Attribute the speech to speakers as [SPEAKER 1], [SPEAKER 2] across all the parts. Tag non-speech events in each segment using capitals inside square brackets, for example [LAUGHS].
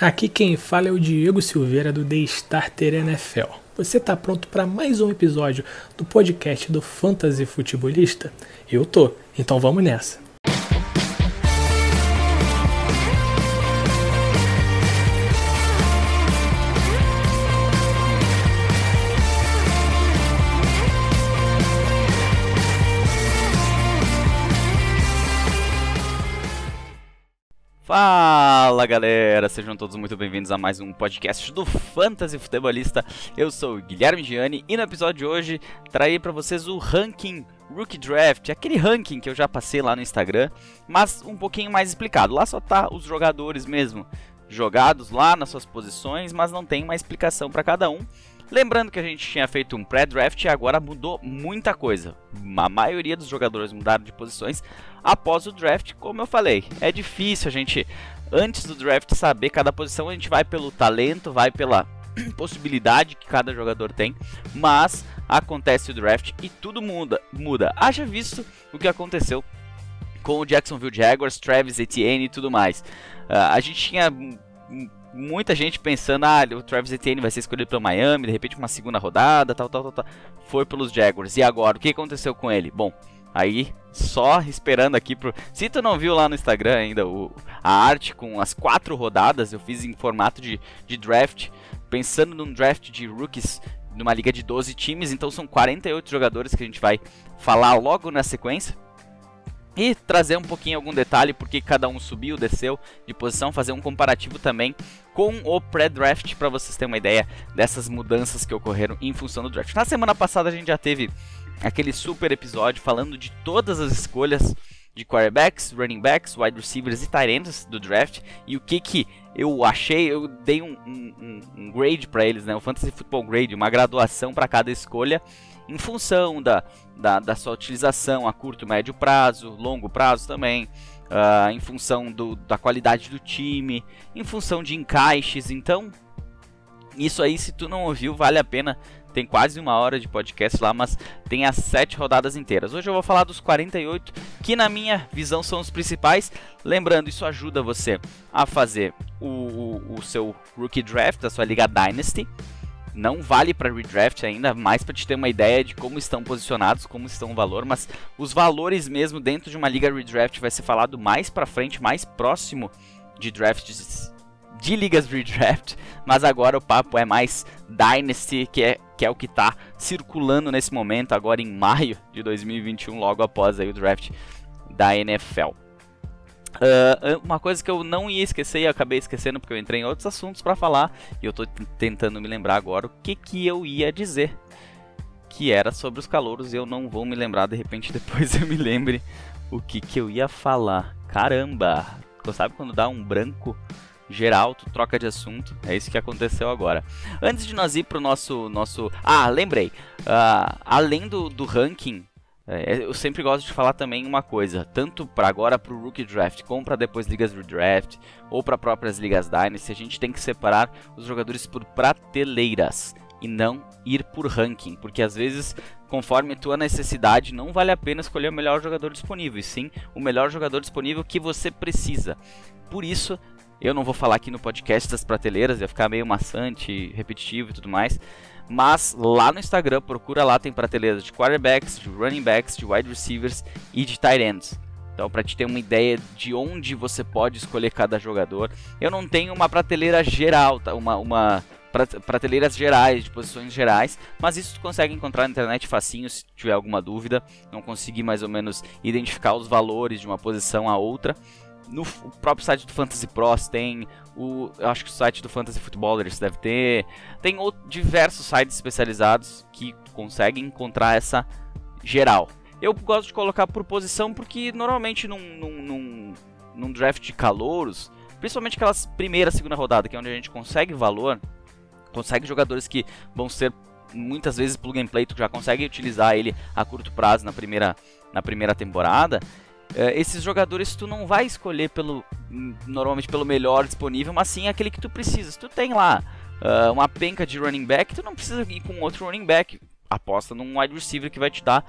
[SPEAKER 1] Aqui quem fala é o Diego Silveira do The Starter NFL. Você está pronto para mais um episódio do podcast do Fantasy Futebolista? Eu tô, então vamos nessa.
[SPEAKER 2] Fala galera, sejam todos muito bem-vindos a mais um podcast do Fantasy Futebolista. Eu sou o Guilherme Gianni e no episódio de hoje traí para vocês o ranking Rookie Draft, aquele ranking que eu já passei lá no Instagram, mas um pouquinho mais explicado. Lá só tá os jogadores mesmo jogados lá nas suas posições, mas não tem uma explicação para cada um. Lembrando que a gente tinha feito um pré-draft e agora mudou muita coisa. A maioria dos jogadores mudaram de posições após o draft, como eu falei. É difícil a gente, antes do draft, saber cada posição. A gente vai pelo talento, vai pela [CLEARS THROAT] possibilidade que cada jogador tem, mas acontece o draft e tudo muda. muda. Haja visto o que aconteceu com o Jacksonville Jaguars, Travis Etienne e tudo mais. Uh, a gente tinha muita gente pensando, ah, o Travis Etienne vai ser escolhido pelo Miami, de repente uma segunda rodada, tal, tal, tal, tal. Foi pelos Jaguars. E agora, o que aconteceu com ele? Bom, aí só esperando aqui pro. Se tu não viu lá no Instagram ainda o, a arte com as quatro rodadas, eu fiz em formato de, de draft, pensando num draft de rookies numa liga de 12 times, então são 48 jogadores que a gente vai falar logo na sequência e trazer um pouquinho algum detalhe porque cada um subiu, desceu de posição, fazer um comparativo também com o pré-draft para vocês terem uma ideia dessas mudanças que ocorreram em função do draft. Na semana passada a gente já teve aquele super episódio falando de todas as escolhas de quarterbacks, running backs, wide receivers e tight ends do draft e o que que eu achei, eu dei um, um, um grade para eles, né, o Fantasy Football Grade, uma graduação para cada escolha em função da, da, da, sua utilização a curto, médio prazo, longo prazo também, uh, em função do, da qualidade do time, em função de encaixes. Então, isso aí, se tu não ouviu, vale a pena. Tem quase uma hora de podcast lá, mas tem as sete rodadas inteiras. Hoje eu vou falar dos 48, que na minha visão são os principais. Lembrando, isso ajuda você a fazer o, o, o seu Rookie Draft, a sua Liga Dynasty não vale para redraft ainda, mais para te ter uma ideia de como estão posicionados, como estão o valor, mas os valores mesmo dentro de uma liga redraft vai ser falado mais para frente, mais próximo de drafts de ligas redraft, mas agora o papo é mais Dynasty, que é, que é o que está circulando nesse momento, agora em maio de 2021, logo após aí o draft da NFL. Uh, uma coisa que eu não ia esquecer e acabei esquecendo porque eu entrei em outros assuntos para falar e eu tô tentando me lembrar agora o que que eu ia dizer que era sobre os calouros e eu não vou me lembrar, de repente [LAUGHS] depois eu me lembre o que que eu ia falar. Caramba! Sabe quando dá um branco geral, tu troca de assunto. É isso que aconteceu agora. Antes de nós ir pro nosso nosso, ah, lembrei. Uh, além do, do ranking é, eu sempre gosto de falar também uma coisa, tanto para agora para o Rookie Draft, como para depois ligas Redraft, ou para próprias ligas Dynasty, a gente tem que separar os jogadores por prateleiras e não ir por ranking, porque às vezes, conforme tua necessidade, não vale a pena escolher o melhor jogador disponível, e sim o melhor jogador disponível que você precisa. Por isso, eu não vou falar aqui no podcast das prateleiras, ia ficar meio maçante, repetitivo e tudo mais. Mas lá no Instagram, procura lá, tem prateleiras de quarterbacks, de running backs, de wide receivers e de tight ends. Então, para te ter uma ideia de onde você pode escolher cada jogador, eu não tenho uma prateleira geral, tá? uma, uma prateleiras gerais, de posições gerais, mas isso tu consegue encontrar na internet facinho se tiver alguma dúvida, não conseguir mais ou menos identificar os valores de uma posição a outra. No próprio site do Fantasy Pros tem o, eu acho que o site do Fantasy Footballers deve ter. Tem diversos sites especializados que conseguem encontrar essa geral. Eu gosto de colocar por posição porque normalmente num, num, num, num draft de calouros, principalmente aquelas primeira, segunda rodada, que é onde a gente consegue valor, consegue jogadores que vão ser muitas vezes plug and play, tu já consegue utilizar ele a curto prazo na primeira, na primeira temporada. É, esses jogadores tu não vai escolher pelo normalmente pelo melhor disponível, mas sim aquele que tu precisa. Se tu tem lá uh, uma penca de running back, tu não precisa ir com outro running back. Aposta num wide receiver que vai te dar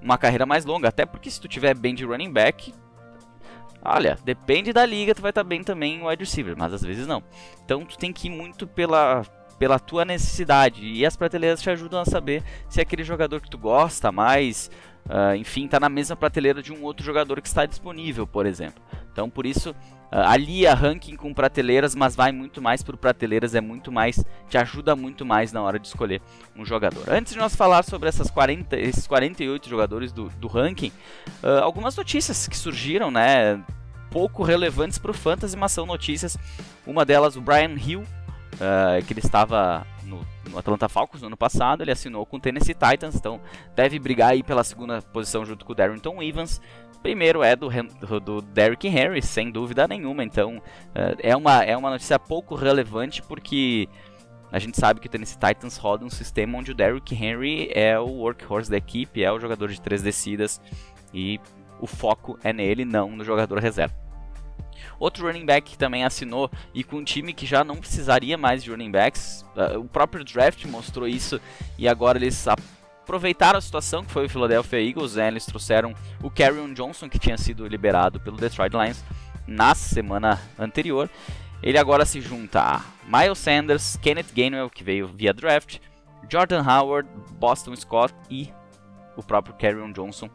[SPEAKER 2] uma carreira mais longa. Até porque se tu tiver bem de running back, Olha, depende da liga, tu vai estar tá bem também em wide receiver, mas às vezes não. Então tu tem que ir muito pela, pela tua necessidade. E as prateleiras te ajudam a saber se é aquele jogador que tu gosta mais, uh, enfim, está na mesma prateleira de um outro jogador que está disponível, por exemplo. Então por isso uh, alia ranking com prateleiras, mas vai muito mais por prateleiras, é muito mais, te ajuda muito mais na hora de escolher um jogador. Antes de nós falar sobre essas 40, esses 48 jogadores do, do ranking, uh, algumas notícias que surgiram, né? pouco relevantes para o Fantasy, mas são notícias. Uma delas, o Brian Hill, uh, que ele estava no, no, Atlanta Falcons no ano passado, ele assinou com o Tennessee Titans, então deve brigar aí pela segunda posição junto com o Darrington Evans. Primeiro é do, do, Derrick Henry, sem dúvida nenhuma, então uh, é, uma, é uma notícia pouco relevante porque a gente sabe que o Tennessee Titans roda um sistema onde o Derrick Henry é o workhorse da equipe, é o jogador de três descidas e o foco é nele, não no jogador reserva. Outro running back que também assinou e com um time que já não precisaria mais de running backs, uh, o próprio draft mostrou isso e agora eles aproveitaram a situação que foi o Philadelphia Eagles, né? eles trouxeram o Carrion Johnson que tinha sido liberado pelo Detroit Lions na semana anterior. Ele agora se junta a Miles Sanders, Kenneth Gainwell que veio via draft, Jordan Howard, Boston Scott e o próprio Carrion Johnson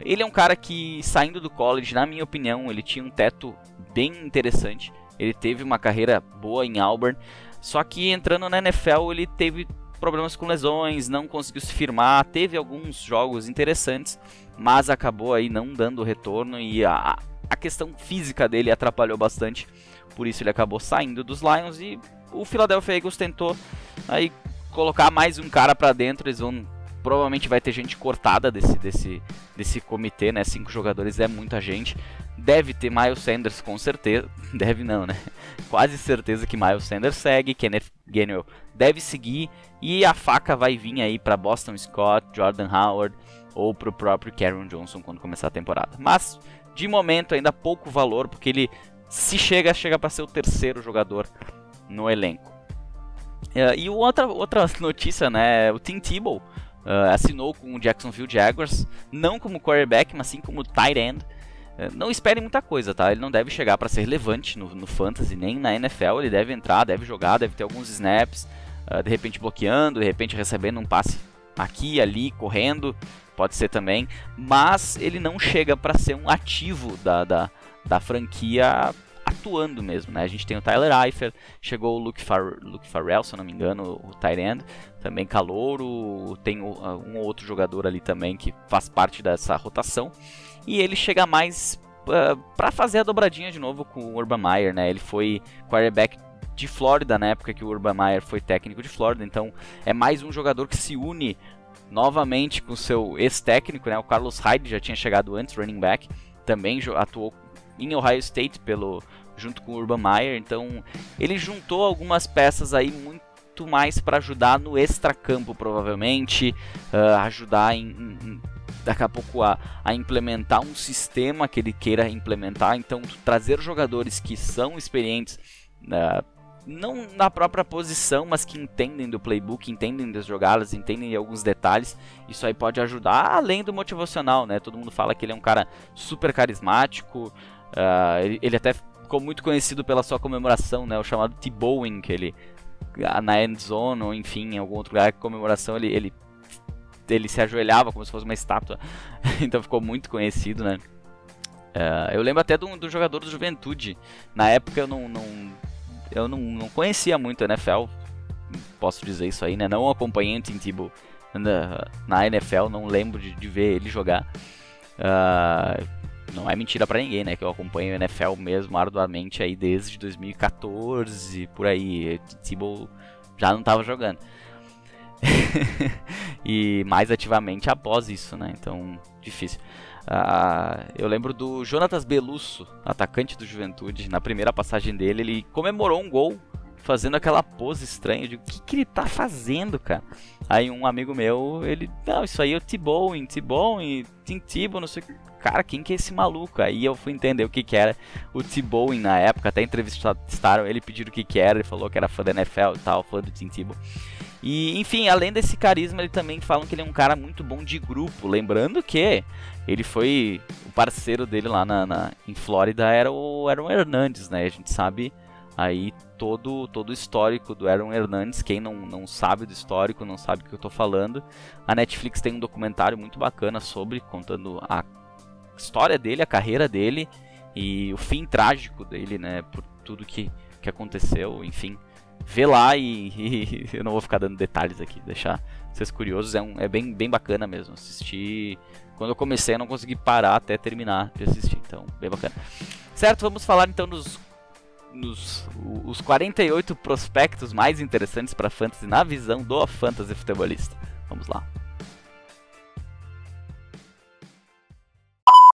[SPEAKER 2] ele é um cara que, saindo do college, na minha opinião, ele tinha um teto bem interessante. Ele teve uma carreira boa em Auburn, só que entrando na NFL ele teve problemas com lesões, não conseguiu se firmar, teve alguns jogos interessantes, mas acabou aí não dando retorno e a, a questão física dele atrapalhou bastante. Por isso ele acabou saindo dos Lions e o Philadelphia Eagles tentou aí colocar mais um cara para dentro, eles vão provavelmente vai ter gente cortada desse, desse, desse comitê, né? Cinco jogadores é muita gente. Deve ter Miles Sanders com certeza. [LAUGHS] Deve não, né? Quase certeza que Miles Sanders segue. Kenneth Gainwell deve seguir. E a faca vai vir aí para Boston Scott, Jordan Howard ou para o próprio Karen Johnson quando começar a temporada. Mas de momento ainda pouco valor, porque ele se chega, chega para ser o terceiro jogador no elenco. Uh, e outra, outra notícia, né? O Tim Tebow Uh, assinou com o Jacksonville Jaguars, não como quarterback, mas sim como tight end. Uh, não esperem muita coisa, tá? Ele não deve chegar para ser relevante no, no, fantasy nem na NFL. Ele deve entrar, deve jogar, deve ter alguns snaps, uh, de repente bloqueando, de repente recebendo um passe aqui, ali, correndo, pode ser também. Mas ele não chega para ser um ativo da, da, da franquia atuando mesmo, né? A gente tem o Tyler Eifert, chegou o Luke, Far Luke Farrell, se eu não me engano, o Tyrend, também calouro, tem um outro jogador ali também que faz parte dessa rotação, e ele chega mais uh, para fazer a dobradinha de novo com o Urban Meyer, né? Ele foi quarterback de Flórida na época que o Urban Meyer foi técnico de Flórida, então é mais um jogador que se une novamente com seu ex-técnico, né? O Carlos Hyde já tinha chegado antes, running back, também atuou em Ohio State pelo junto com o Urban Meyer. Então ele juntou algumas peças aí muito mais para ajudar no extracampo, provavelmente, uh, ajudar em, em, daqui a pouco a, a, implementar um sistema que ele queira implementar. Então trazer jogadores que são experientes. Uh, não na própria posição, mas que entendem do playbook, entendem das jogadas, entendem de alguns detalhes. Isso aí pode ajudar, além do motivacional, né? Todo mundo fala que ele é um cara super carismático, Uh, ele, ele, até ficou muito conhecido pela sua comemoração, né? O chamado T-Bowing, que ele na end zone ou enfim em algum outro lugar comemoração ele, ele ele se ajoelhava como se fosse uma estátua, [LAUGHS] então ficou muito conhecido, né? Uh, eu lembro até do, do jogador do Juventude. Na época eu não, não eu não, não, conhecia muito a NFL, posso dizer isso aí, né? Não acompanhei o Tim Tebow na, na NFL, não lembro de, de ver ele jogar. Uh, não é mentira para ninguém, né? Que eu acompanho o NFL mesmo arduamente aí desde 2014, por aí. Tebow já não tava jogando. [LAUGHS] e mais ativamente após isso, né? Então, difícil. Uh, eu lembro do Jonatas Belusso, atacante do Juventude, na primeira passagem dele, ele comemorou um gol fazendo aquela pose estranha. de o que, que ele tá fazendo, cara? Aí um amigo meu, ele, não, isso aí é o T-Bowing, T-Bowing, Tim Tebow, não sei o que cara, quem que é esse maluco? Aí eu fui entender o que que era o T-Bowing na época, até entrevistaram ele, pediram o que que era, ele falou que era fã da NFL e tal, fã do Tim Tebow. E, enfim, além desse carisma, ele também falam que ele é um cara muito bom de grupo. Lembrando que ele foi. O parceiro dele lá na, na em Flórida era o Aaron Hernandes, né? A gente sabe aí todo, todo o histórico do Aaron Hernandes. Quem não, não sabe do histórico, não sabe o que eu tô falando. A Netflix tem um documentário muito bacana sobre, contando a história dele, a carreira dele e o fim trágico dele, né? Por tudo que, que aconteceu, enfim vê lá e, [LAUGHS] e, eu não vou ficar dando detalhes aqui, deixar vocês curiosos. É, um, é bem, bem bacana mesmo. Assistir. Quando eu comecei, eu não consegui parar até terminar de assistir. Então, bem bacana. Certo, vamos falar então dos, nos os 48 prospectos mais interessantes para fantasy na visão do fantasy futebolista. Vamos lá.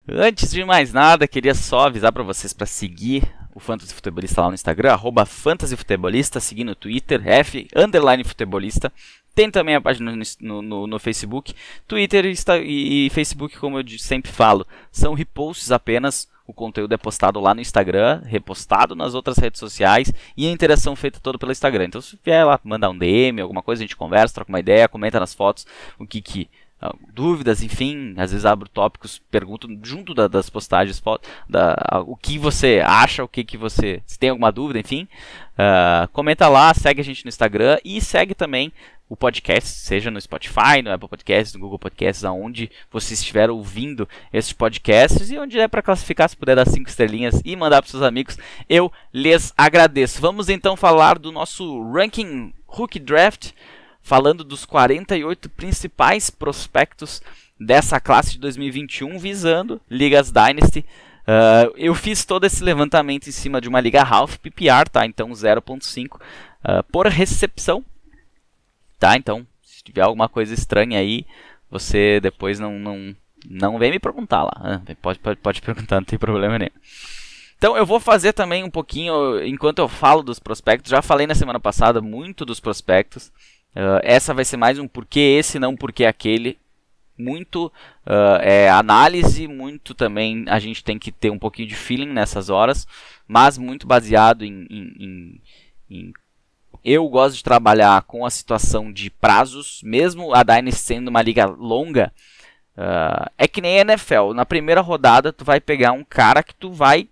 [SPEAKER 2] Antes de mais nada, queria só avisar para vocês para seguir o Fantasy Futebolista lá no Instagram, arroba Fantasy Futebolista, seguindo no Twitter, F, underline Futebolista. Tem também a página no, no, no Facebook. Twitter e, e, Facebook, como eu sempre falo, são reposts apenas. O conteúdo é postado lá no Instagram, repostado nas outras redes sociais e a interação feita toda pelo Instagram. Então, se vier lá mandar um DM, alguma coisa, a gente conversa, troca uma ideia, comenta nas fotos o que, que ah, dúvidas, enfim, às vezes abro tópicos, pergunto junto da, das postagens da, o que você acha, o que, que você. Se tem alguma dúvida, enfim. Uh, comenta lá, segue a gente no Instagram e segue também o podcast, seja no Spotify, no Apple Podcasts, no Google Podcasts, aonde você estiver ouvindo esses podcasts e onde é para classificar, se puder dar cinco estrelinhas e mandar para seus amigos, eu lhes agradeço. Vamos então falar do nosso ranking Rookie Draft falando dos 48 principais prospectos dessa classe de 2021 visando ligas Dynasty. Uh, eu fiz todo esse levantamento em cima de uma liga half PPR, tá? Então 0.5 uh, ah, por recepção, tá? Então se tiver alguma coisa estranha aí, você depois não não não vem me perguntar lá. Uh, pode, pode, pode [LAUGHS] perguntar, não tem problema nenhum. Então eu vou fazer também um pouquinho, enquanto eu falo dos prospectos, já falei na semana passada muito dos prospectos. Uh, essa vai ser mais um porquê esse, não porquê aquele. Muito uh, é análise, muito também a gente tem que ter um pouquinho de feeling nessas horas, mas muito baseado em, em, em, em eu gosto de trabalhar com a situação de prazos, mesmo a Dynasty sendo uma liga longa, uh, é que nem a NFL. Na primeira rodada, tu vai pegar um cara que tu vai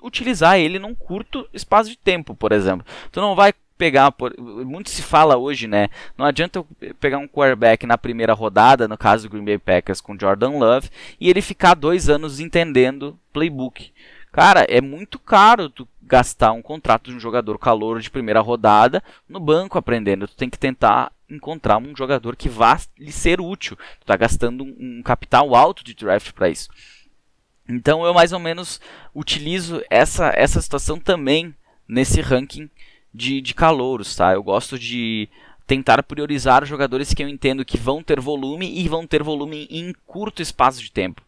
[SPEAKER 2] utilizar ele num curto espaço de tempo, por exemplo. Tu não vai pegar, por, muito se fala hoje, né? Não adianta eu pegar um quarterback na primeira rodada, no caso do Green Bay Packers com Jordan Love, e ele ficar dois anos entendendo playbook. Cara, é muito caro tu gastar um contrato de um jogador calor de primeira rodada no banco aprendendo. Tu tem que tentar encontrar um jogador que vá lhe ser útil. Tu tá gastando um, capital alto de draft para isso. Então eu mais ou menos utilizo essa, essa situação também nesse ranking de, de calouros, tá? Eu gosto de tentar priorizar jogadores que eu entendo que vão ter volume e vão ter volume em curto espaço de tempo.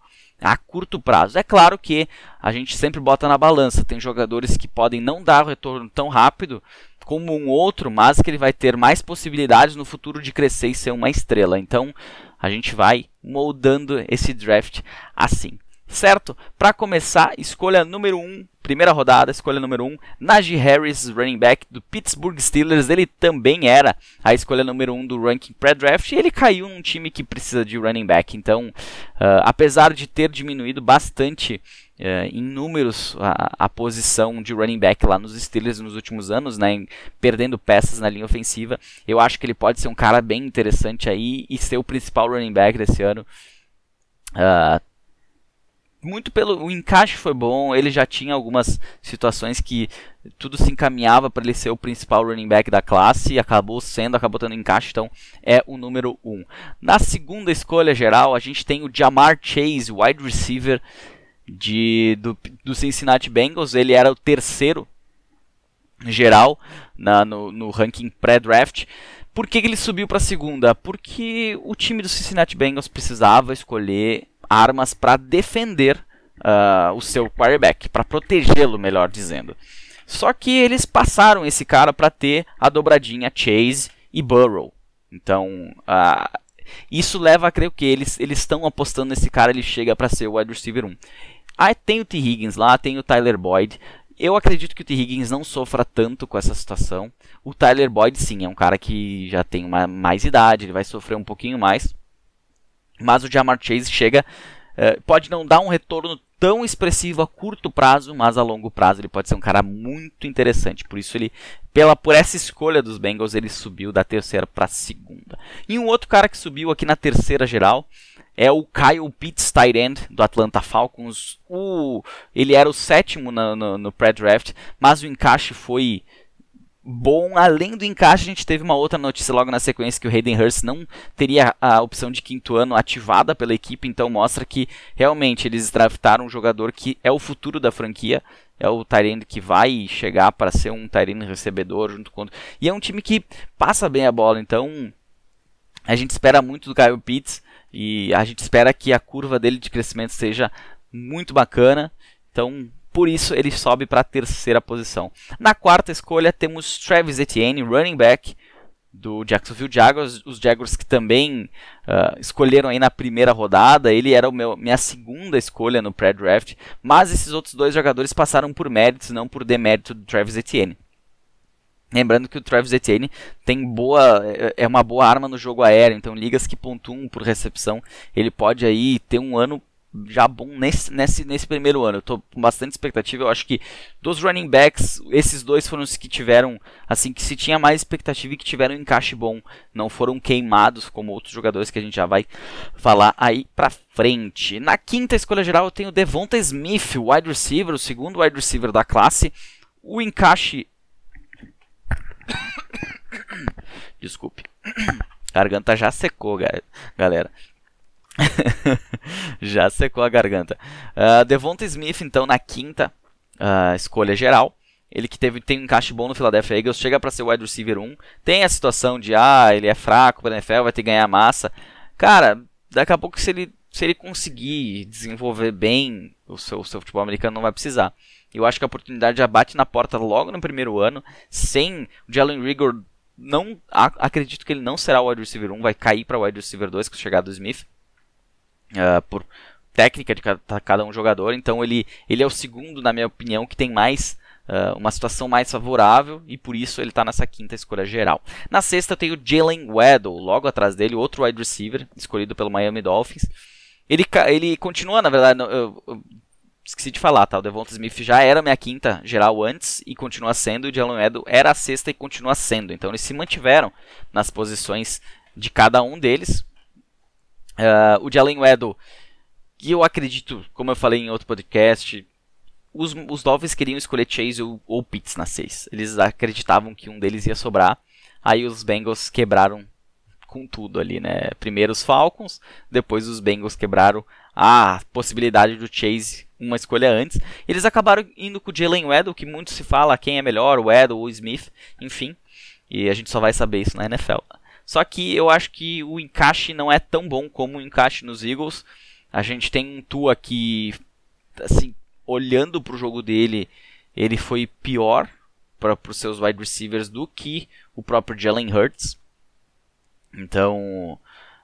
[SPEAKER 2] A curto prazo. É claro que a gente sempre bota na balança. Tem jogadores que podem não dar o retorno tão rápido como um outro, mas que ele vai ter mais possibilidades no futuro de crescer e ser uma estrela. Então a gente vai moldando esse draft assim certo? Para começar, escolha número 1, um, primeira rodada, escolha número 1, um, Najee Harris, running back do Pittsburgh Steelers. Ele também era a escolha número 1 um do ranking pré-draft e ele caiu num time que precisa de running back. Então, uh, apesar de ter diminuído bastante uh, em números a, a, posição de running back lá nos Steelers nos últimos anos, né, em, perdendo peças na linha ofensiva, eu acho que ele pode ser um cara bem interessante aí e ser o principal running back desse ano. Uh, muito pelo o encaixe foi bom, ele já tinha algumas situações que tudo se encaminhava para ele ser o principal running back da classe e acabou sendo, acabou tendo encaixe, então é o número 1. Um. Na segunda escolha geral, a gente tem o Jamar Chase, wide receiver de, do, do Cincinnati Bengals, ele era o terceiro geral na, no, no ranking pré-draft. Por que, que ele subiu para a segunda? Porque o time do Cincinnati Bengals precisava escolher armas para defender uh, o seu quarterback, para protegê-lo, melhor dizendo. Só que eles passaram esse cara para ter a dobradinha Chase e Burrow. Então, uh, isso leva a crer que eles estão apostando nesse cara, ele chega para ser o wide receiver 1. Aí tem o T. Higgins lá, tem o Tyler Boyd. Eu acredito que o T. Higgins não sofra tanto com essa situação. O Tyler Boyd, sim, é um cara que já tem uma, mais idade, ele vai sofrer um pouquinho mais. Mas o Jamar Chase chega, uh, pode não dar um retorno tão expressivo a curto prazo, mas a longo prazo ele pode ser um cara muito interessante. Por isso ele, pela por essa escolha dos Bengals, ele subiu da terceira para a segunda. E um outro cara que subiu aqui na terceira geral é o Kyle Pitts, tight end do Atlanta Falcons. O, ele era o sétimo no, no, no pré-draft, mas o encaixe foi bom. Além do encaixe, a gente teve uma outra notícia logo na sequência que o Hayden Hurst não teria a opção de quinto ano ativada pela equipe, então mostra que realmente eles draftaram um jogador que é o futuro da franquia. É o Tyrande que vai chegar para ser um Tyrande recebedor junto com. E é um time que passa bem a bola, então a gente espera muito do Kyle Pitts e a gente espera que a curva dele de crescimento seja muito bacana. Então, por isso ele sobe para a terceira posição. Na quarta escolha temos Travis Etienne, running back do Jacksonville Jaguars, os Jaguars que também uh, escolheram aí na primeira rodada, ele era o meu, minha segunda escolha no pré-draft, mas esses outros dois jogadores passaram por méritos, não por demérito do Travis Etienne. Lembrando que o Travis Etienne tem boa, é, é uma boa arma no jogo aéreo, então ligas que pontuam por recepção, ele pode aí ter um ano já bom nesse, nesse, nesse primeiro ano. Eu tô com bastante expectativa. Eu acho que dos running backs, esses dois foram os que tiveram, assim, que se tinha mais expectativa e que tiveram um encaixe bom. Não foram queimados como outros jogadores que a gente já vai falar aí pra frente. Na quinta escolha geral eu tenho Devonta Smith, wide receiver, o segundo wide receiver da classe. O encaixe [COUGHS] Desculpe. [COUGHS] Garganta já secou, galera. [LAUGHS] já secou a garganta. Uh, Devonta Smith, então, na quinta uh, escolha geral. Ele que teve, tem um encaixe bom no Philadelphia Eagles, chega para ser wide receiver 1. Tem a situação de, ah, ele é fraco para NFL, vai ter que ganhar massa. Cara, daqui a pouco, se ele, se ele conseguir desenvolver bem o seu, o seu futebol americano, não vai precisar. Eu acho que a oportunidade já bate na porta logo no primeiro ano, sem o Jalen Rigor não acredito que ele não será o wide receiver 1, vai cair para o wide receiver 2 com a chegada do Smith. Uh, por técnica de cada, um jogador, então ele, ele é o segundo, na minha opinião, que tem mais uh, uma situação mais favorável e por isso ele está nessa quinta escolha geral. Na sexta eu tenho Jalen Waddle, logo atrás dele, outro wide receiver, escolhido pelo Miami Dolphins. Ele, ele continua, na verdade, eu, eu esqueci de falar, tá? O Devonta Smith já era minha quinta geral antes e continua sendo. O Jalen Edo era a sexta e continua sendo. Então eles se mantiveram nas posições de cada um deles. Uh, o Jalen Edo, que eu acredito, como eu falei em outro podcast, os, os Dolphins queriam escolher Chase ou, ou Pitts na 6. Eles acreditavam que um deles ia sobrar. Aí os Bengals quebraram com tudo ali, né? Primeiro os Falcons, depois os Bengals quebraram a possibilidade do Chase uma escolha antes. Eles acabaram indo com o Jalen Weddle, que muito se fala quem é melhor, o Weddle ou o Smith, enfim. E a gente só vai saber isso na NFL. Só que eu acho que o encaixe não é tão bom como o encaixe nos Eagles. A gente tem um Tua que, assim, olhando para o jogo dele, ele foi pior para os seus wide receivers do que o próprio Jalen Hurts. Então,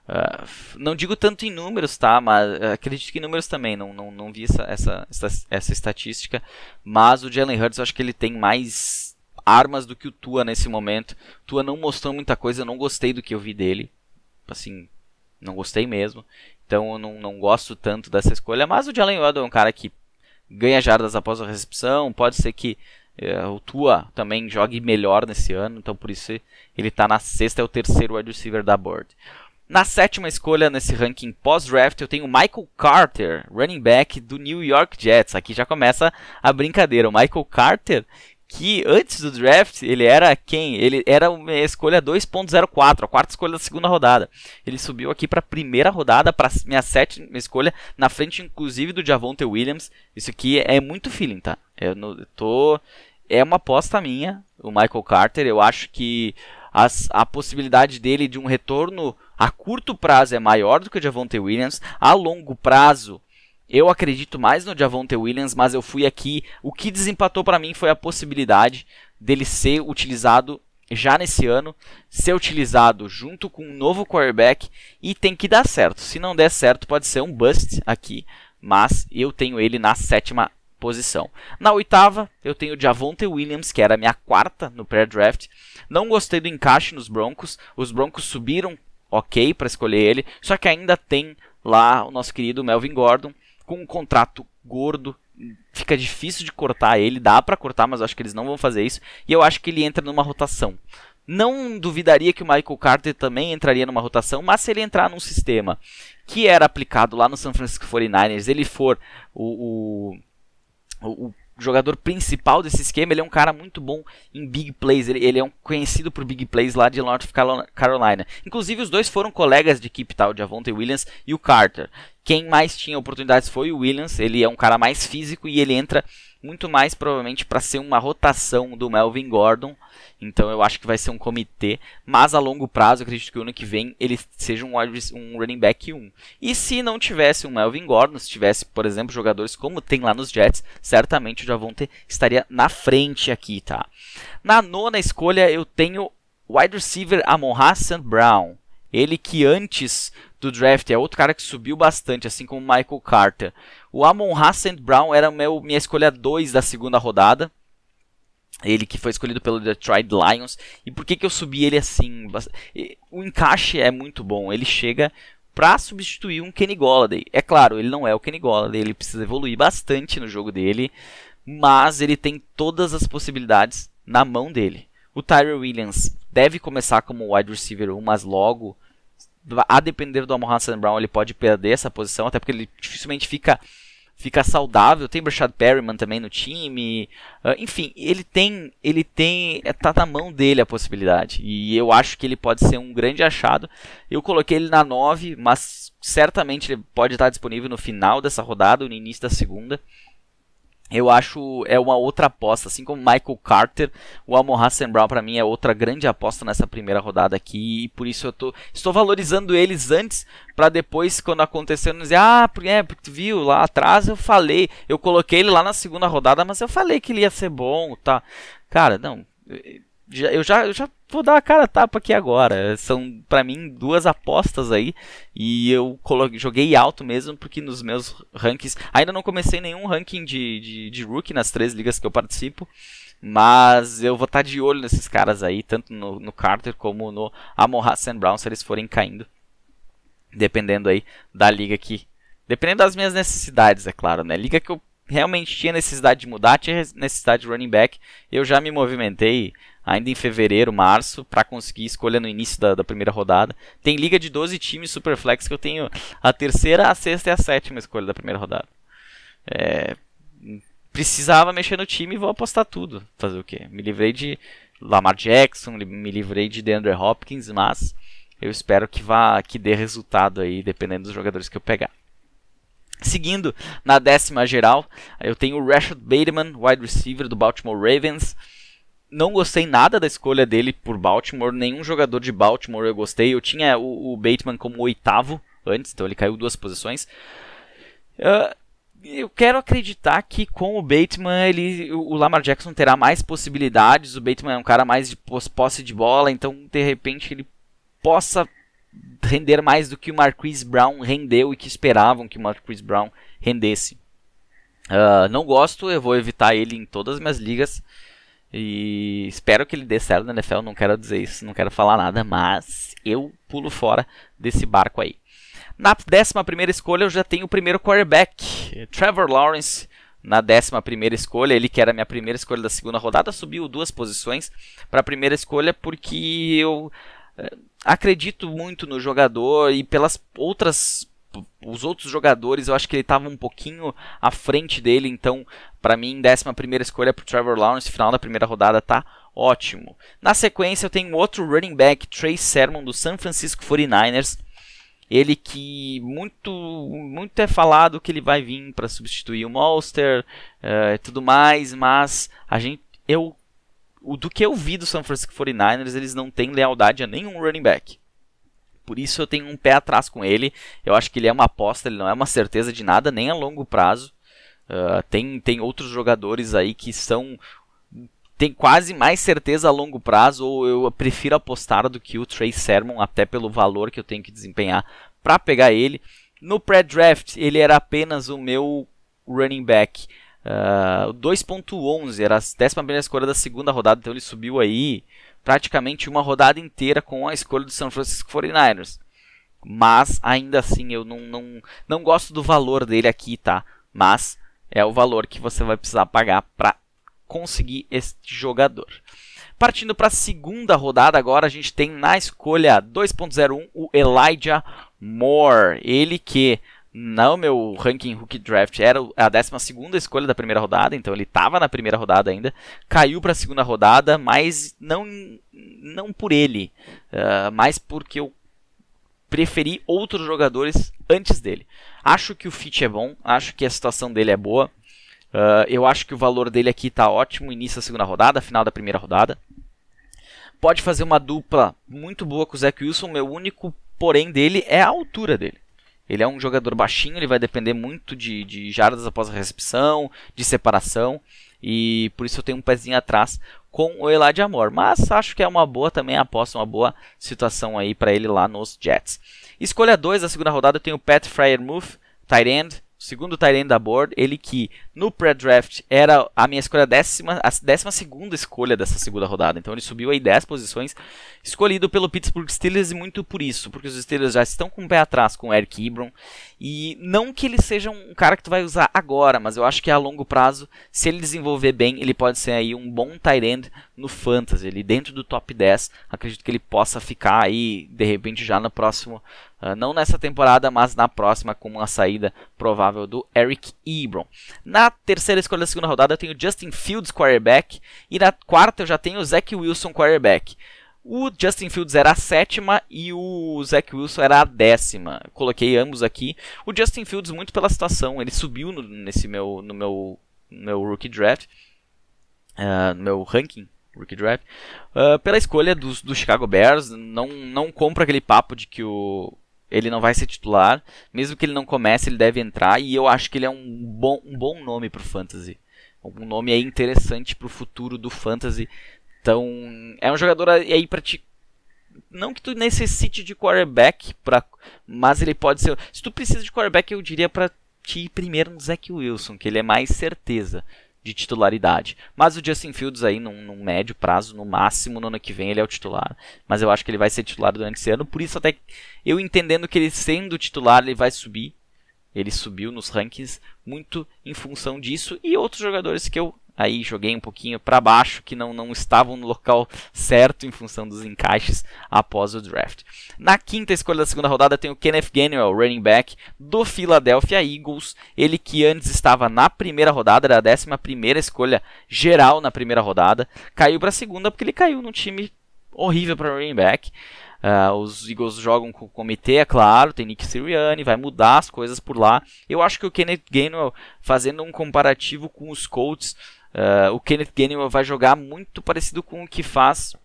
[SPEAKER 2] uh, não digo tanto em números, tá? Mas uh, acredito que em números também, não, não, não vi essa, essa, essa, essa estatística. Mas o Jalen Hurts eu acho que ele tem mais armas do que o Tua nesse momento. Tua não mostrou muita coisa, eu não gostei do que eu vi dele. Assim, não gostei mesmo. Então eu não, não gosto tanto dessa escolha. Mas o Jalen Waddle é um cara que ganha jardas após a recepção. Pode ser que é, o Tua também jogue melhor nesse ano, então por isso ele está na sexta, é o terceiro wide receiver da board. Na sétima escolha nesse ranking pós-draft, eu tenho Michael Carter, running back do New York Jets. Aqui já começa a brincadeira. O Michael Carter, que antes do draft, ele era quem? Ele era uma escolha 2.04, a quarta escolha da segunda rodada. Ele subiu aqui para a primeira rodada, para minha sétima escolha, na frente inclusive do Javonte Williams. Isso aqui é muito feeling, tá? Eu, eu tô é uma aposta minha, o Michael Carter. Eu acho que as, a possibilidade dele de um retorno a curto prazo é maior do que o Javonte Williams. A longo prazo, eu acredito mais no Javonte Williams, mas eu fui aqui. O que desempatou para mim foi a possibilidade dele ser utilizado já nesse ano, ser utilizado junto com um novo quarterback e tem que dar certo. Se não der certo, pode ser um bust aqui, mas eu tenho ele na sétima posição. Na oitava, eu tenho Javonte Williams, que era a minha quarta no pré-draft. Não gostei do encaixe nos Broncos. Os Broncos subiram ok para escolher ele, só que ainda tem lá o nosso querido Melvin Gordon com um contrato gordo. Fica difícil de cortar ele, dá para cortar, mas acho que eles não vão fazer isso. E eu acho que ele entra numa rotação. Não duvidaria que o Michael Carter também entraria numa rotação, mas se ele entrar num sistema que era aplicado lá no San Francisco 49ers, ele for o, o, o jogador principal desse esquema, ele é um cara muito bom em big plays. Ele, ele, é um conhecido por big plays lá de North Carolina. Inclusive, os dois foram colegas de equipe, tá? O Javonte Williams e o Carter. Quem mais tinha oportunidades foi o Williams. Ele é um cara mais físico e ele entra muito mais provavelmente para ser uma rotação do Melvin Gordon. Então eu acho que vai ser um comitê, mas a longo prazo acredito que o ano que vem ele seja um, um running back 1. E se não tivesse um Melvin Gordon, se tivesse, por exemplo, jogadores como tem lá nos Jets, certamente o Javonte estaria na frente aqui, tá? Na nona escolha eu tenho wide receiver Amon Hassan Brown. Ele que antes do draft é outro cara que subiu bastante, assim como Michael Carter. O Amon Hassan Brown era meu, minha escolha 2 da segunda rodada. Ele que foi escolhido pelo Detroit Lions. E por que, que eu subi ele assim? O encaixe é muito bom. Ele chega para substituir um Kenny Golladay. É claro, ele não é o Kenny Golladay, ele precisa evoluir bastante no jogo dele, mas ele tem todas as possibilidades na mão dele. O Tyrell Williams deve começar como wide receiver 1, mas logo, a depender do Amon Hassan Brown, ele pode perder essa posição, até porque ele dificilmente fica fica saudável. Tem Brashad Perryman também no time. Uh, enfim, ele tem. Ele tem. É, tá na mão dele a possibilidade. E eu acho que ele pode ser um grande achado. Eu coloquei ele na 9, mas certamente ele pode estar disponível no final dessa rodada no início da segunda eu acho é uma outra aposta, assim como Michael Carter, o Amon Hassan Brown para mim é outra grande aposta nessa primeira rodada aqui e por isso eu tô, estou valorizando eles antes para depois quando acontecer não dizer ah é porque viu lá atrás eu falei, eu coloquei ele lá na segunda rodada, mas eu falei que ele ia ser bom, tá? Cara, não, eu já, eu já vou dar a cara tapa aqui agora. São para mim duas apostas aí e eu coloquei, joguei alto mesmo porque nos meus rankings ainda não comecei nenhum ranking de, de, de rookie nas três ligas que eu participo. Mas eu vou estar tá de olho nesses caras aí, tanto no, no Carter como no Amon Hassan Brown, se eles forem caindo. Dependendo aí da liga que. Dependendo das minhas necessidades, é claro, né? Liga que eu realmente tinha necessidade de mudar, tinha necessidade de running back. Eu já me movimentei ainda em fevereiro, março, para conseguir escolha no início da, da, primeira rodada. Tem liga de 12 times Superflex que eu tenho a terceira, a sexta e a sétima escolha da primeira rodada. É, precisava mexer no time e vou apostar tudo. Fazer o quê? Me livrei de Lamar Jackson, me livrei de DeAndre Hopkins, mas eu espero que vá que dê resultado aí, dependendo dos jogadores que eu pegar. Seguindo na décima geral, eu tenho o Rashad Bateman, wide receiver do Baltimore Ravens não gostei nada da escolha dele por Baltimore. Nenhum jogador de Baltimore eu gostei. Eu tinha o, o Bateman como oitavo antes, então ele caiu duas posições. Uh, eu quero acreditar que com o Bateman ele, o Lamar Jackson terá mais possibilidades. O Bateman é um cara mais de posse de bola, então de repente ele possa render mais do que o Marquise Brown rendeu e que esperavam que o Marquise Brown rendesse. Uh, não gosto, eu vou evitar ele em todas as minhas ligas. E espero que ele dê certo na NFL, não quero dizer isso, não quero falar nada, mas eu pulo fora desse barco aí. Na 11 escolha eu já tenho o primeiro quarterback, Trevor Lawrence. Na 11 escolha, ele que era a minha primeira escolha da segunda rodada, subiu duas posições para a primeira escolha porque eu eh, acredito muito no jogador e pelas outras os outros jogadores eu acho que ele estava um pouquinho à frente dele, então para mim, 11 primeira escolha para Trevor Lawrence, final da primeira rodada tá ótimo. Na sequência eu tenho outro running back, Trey Sermon do San Francisco 49ers. Ele que muito muito é falado que ele vai vir para substituir o Monster eh, e uh, tudo mais, mas a gente eu o do que eu vi do San Francisco 49ers, eles não têm lealdade a nenhum running back. Por isso eu tenho um pé atrás com ele. Eu acho que ele é uma aposta, ele não é uma certeza de nada, nem a longo prazo. Uh, tem, tem outros jogadores aí que são tem quase mais certeza a longo prazo, ou eu prefiro apostar do que o Trey Sermon, até pelo valor que eu tenho que desempenhar para pegar ele. No pré-draft, ele era apenas o meu running back. Uh, 2.11 era a 11 escolha da segunda rodada, então ele subiu aí praticamente uma rodada inteira com a escolha do San Francisco 49ers. Mas ainda assim eu não, não, não gosto do valor dele aqui, tá? Mas é o valor que você vai precisar pagar para conseguir este jogador. Partindo para a segunda rodada, agora a gente tem na escolha 2.01 o Elijah Moore. Ele que no meu ranking rookie draft era a 12 escolha da primeira rodada, então ele estava na primeira rodada ainda, caiu para a segunda rodada, mas não, não por ele, uh, mas porque eu preferi outros jogadores antes dele. Acho que o fit é bom, acho que a situação dele é boa. Uh, eu acho que o valor dele aqui está ótimo, início da segunda rodada, final da primeira rodada. Pode fazer uma dupla muito boa com o Zach Wilson. Meu único porém dele é a altura dele. Ele é um jogador baixinho, ele vai depender muito de, de jardas após a recepção, de separação. E por isso eu tenho um pezinho atrás com o Elijah Moore. Mas acho que é uma boa também aposta, uma boa situação aí para ele lá nos Jets. Escolha 2 da segunda rodada eu tenho o Pat Fryermuth, tight end, segundo Tyrene da board, ele que no pré-draft era a minha escolha décima, a décima segunda escolha dessa segunda rodada. Então ele subiu aí 10 posições, escolhido pelo Pittsburgh Steelers e muito por isso, porque os Steelers já estão com o pé atrás com o Eric Ebron e não que ele seja um cara que tu vai usar agora, mas eu acho que a longo prazo, se ele desenvolver bem, ele pode ser aí um bom tight end no fantasy, ele dentro do top 10, acredito que ele possa ficar aí de repente já no próximo Uh, não nessa temporada, mas na próxima, com uma saída provável do Eric Ebron. Na terceira escolha da segunda rodada, eu tenho Justin Fields, quarterback. E na quarta, eu já tenho Zach Wilson, quarterback. O Justin Fields era a sétima e o Zach Wilson era a décima. Coloquei ambos aqui. O Justin Fields muito pela situação, ele subiu no, nesse meu, no meu, meu rookie draft, uh, no meu ranking rookie draft, uh, pela escolha dos do Chicago Bears. Não, não compro aquele papo de que o, ele não vai ser titular. Mesmo que ele não comece, ele deve entrar. E eu acho que ele é um bom, um bom nome para o Fantasy. Um nome aí interessante para o futuro do Fantasy. Então, é um jogador aí para te. Não que tu necessite de quarterback, pra... mas ele pode ser. Se tu precisa de quarterback, eu diria para te ir primeiro no Zach Wilson, que ele é mais certeza de titularidade. Mas o Justin Fields aí, num, médio prazo, no máximo no ano que vem, ele é o titular. Mas eu acho que ele vai ser titular durante esse ano. Por isso, até eu entendendo que ele sendo titular, ele vai subir. Ele subiu nos rankings muito em função disso. E outros jogadores que eu aí joguei um pouquinho para baixo, que não, não estavam no local [LAUGHS] certo em função dos encaixes após o draft. Na quinta escolha da segunda rodada tem o Kenneth Gainwell, running back do Philadelphia Eagles, ele que antes estava na primeira rodada, era a décima primeira escolha geral na primeira rodada, caiu para a segunda porque ele caiu num time horrível para running back. Uh, os Eagles jogam com o comitê, é claro, tem Nick Sirianni, vai mudar as coisas por lá. Eu acho que o Kenneth Gainwell, fazendo um comparativo com os Colts, Uh, o Kenneth Gainwell vai jogar muito parecido com o que faz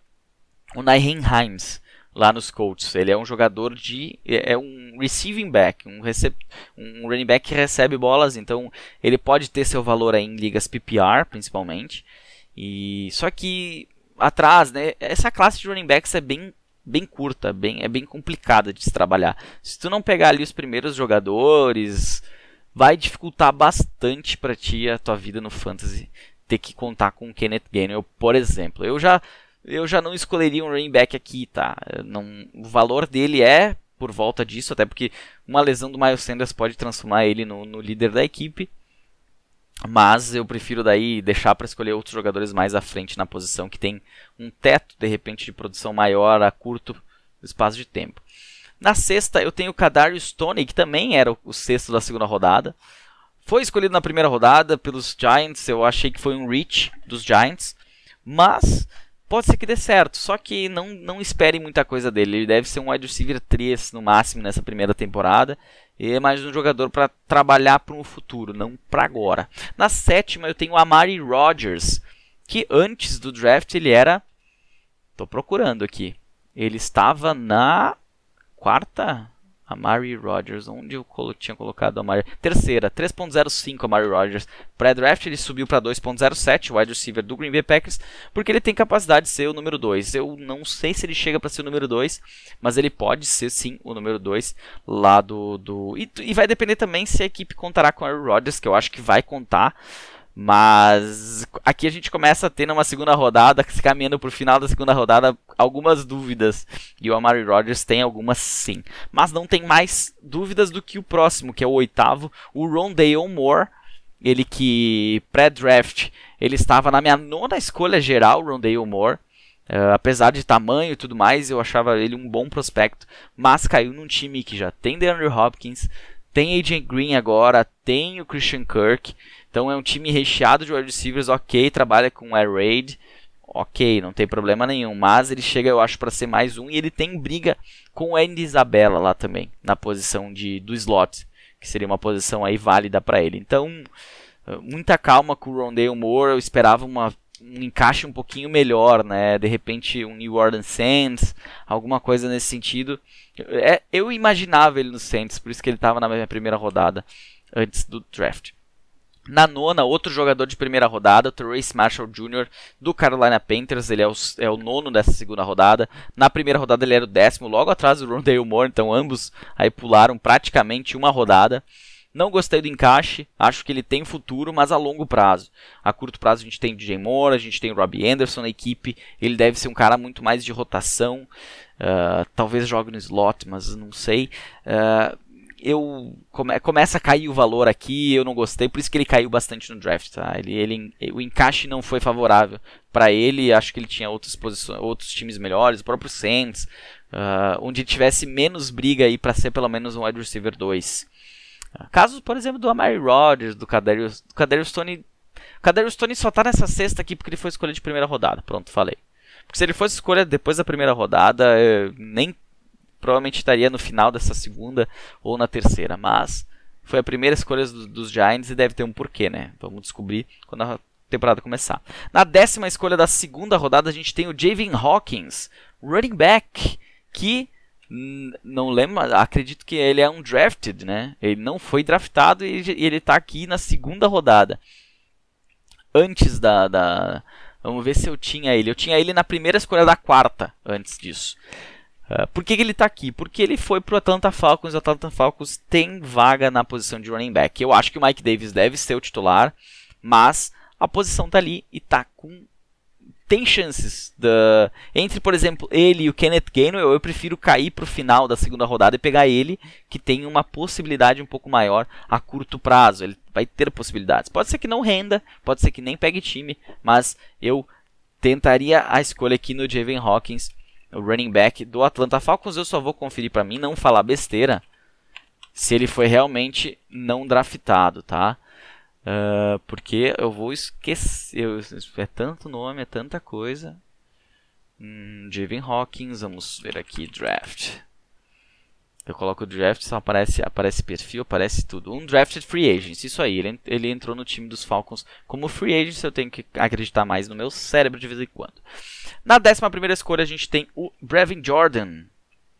[SPEAKER 2] o Nyheim Himes lá nos Colts. Ele é um jogador de é, é um receiving back, um, recep, um running back que recebe bolas, então ele pode ter seu valor em ligas PPR, principalmente. E só que atrás, né, essa classe de running backs é bem bem curta, bem é bem complicada de se trabalhar. Se tu não pegar ali os primeiros jogadores, vai dificultar bastante para ti a tua vida no fantasy ter que contar com o Kenneth Gainwell, por exemplo. Eu já eu já não escolheria um running back aqui, tá? Não, o valor dele é por volta disso, até porque uma lesão do Miles Sanders pode transformar ele no, no líder da equipe. Mas eu prefiro daí deixar para escolher outros jogadores mais à frente na posição que tem um teto de repente de produção maior a curto espaço de tempo. Na sexta eu tenho o Kadarius Stoney, que também era o sexto da segunda rodada. Foi escolhido na primeira rodada pelos Giants, eu achei que foi um reach dos Giants, mas pode ser que dê certo, só que não, não espere muita coisa dele. Ele deve ser um wide receiver 3 no máximo nessa primeira temporada. E é mais um jogador para trabalhar para o futuro, não para agora. Na sétima eu tenho o Amari Rodgers, que antes do draft ele era. Tô procurando aqui. Ele estava na quarta A Mary Rodgers, onde eu tinha colocado a Mary? Terceira, 3.05 a Mary Rodgers. Pré-draft ele subiu para 2.07, o wide receiver do Green Bay Packers, porque ele tem capacidade de ser o número 2. Eu não sei se ele chega para ser o número 2, mas ele pode ser sim o número 2 lá do... do... E, e, vai depender também se a equipe contará com a Mary Rodgers, que eu acho que vai contar. Mas aqui a gente começa a ter numa segunda rodada, se [LAUGHS] caminhando para o final da segunda rodada, algumas dúvidas. E o Amari Rodgers tem algumas sim. Mas não tem mais dúvidas do que o próximo, que é o oitavo, o Rondale Moore. Ele que pré-draft, ele estava na minha nona escolha geral, Rondale Moore. Uh, apesar de tamanho e tudo mais, eu achava ele um bom prospecto. Mas caiu num time que já tem DeAndre Hopkins, tem AJ Green agora, tem o Christian Kirk. Então é um time recheado de wide receivers, ok, trabalha com air raid, ok, não tem problema nenhum. Mas ele chega, eu acho, para ser mais um e ele tem briga com o Andy Isabella lá também, na posição de, do slot, que seria uma posição aí válida para ele. Então, muita calma com o Rondale Moore, eu esperava uma um encaixe um pouquinho melhor, né? De repente um New Orleans Saints, alguma coisa nesse sentido. É, eu imaginava ele no Saints, por isso que ele estava na minha primeira rodada antes do draft. Na nona, outro jogador de primeira rodada, Trace Marshall Jr. do Carolina Panthers. Ele é o, é o, nono dessa segunda rodada. Na primeira rodada ele era o décimo, logo atrás do Rondale Moore. Então ambos aí pularam praticamente uma rodada. Não gostei do encaixe, acho que ele tem futuro, mas a longo prazo. A curto prazo a gente tem DJ Moore, a gente tem Robbie Anderson na equipe. Ele deve ser um cara muito mais de rotação. Uh, talvez jogue no slot, mas não sei. Uh, eu come, começa a cair o valor aqui, eu não gostei, por isso que ele caiu bastante no draft, tá? Ele, ele, o encaixe não foi favorável para ele, acho que ele tinha outras posições, outros times melhores, o próprio Saints, uh, onde tivesse menos briga aí para ser pelo menos um wide receiver 2. Uh, casos, por exemplo, do Amari Rodgers, do Kadarius, do Kadarius Tony, o Kadarius Tony só tá nessa sexta aqui porque ele foi escolha de primeira rodada, pronto, falei. Porque se ele fosse escolha depois da primeira rodada, nem provavelmente estaria no final dessa segunda ou na terceira, mas foi a primeira escolha do, dos Giants e deve ter um porquê, né? Vamos descobrir quando a temporada começar. Na décima escolha da segunda rodada a gente tem o Javin Hawkins, running back, que não lembro, acredito que ele é um drafted, né? Ele não foi draftado e ele está aqui na segunda rodada. Antes da, da, Vamos ver se eu tinha ele. Eu tinha ele na primeira escolha da quarta, antes disso. Uh, por que, que ele está aqui? Porque ele foi para o Atlanta Falcons. O Atlanta Falcons tem vaga na posição de running back. Eu acho que o Mike Davis deve ser o titular, mas a posição está ali e está com tem chances da entre por exemplo ele e o Kenneth Gainwell eu prefiro cair para o final da segunda rodada e pegar ele que tem uma possibilidade um pouco maior a curto prazo ele vai ter possibilidades pode ser que não renda pode ser que nem pegue time mas eu tentaria a escolha aqui no Javen Hawkins o running back do Atlanta Falcons. Eu só vou conferir para mim não falar besteira se ele foi realmente não draftado, tá? Uh, porque eu vou esquecer. É tanto nome, é tanta coisa. Hum, Javin Hawkins, vamos ver aqui, draft. Eu coloco o draft, só aparece, aparece perfil, aparece tudo. Um drafted free agent, isso aí. Ele, ele entrou no time dos Falcons como free agent, eu tenho que acreditar mais no meu cérebro de vez em quando. Na 11 escolha a gente tem o Brevin Jordan,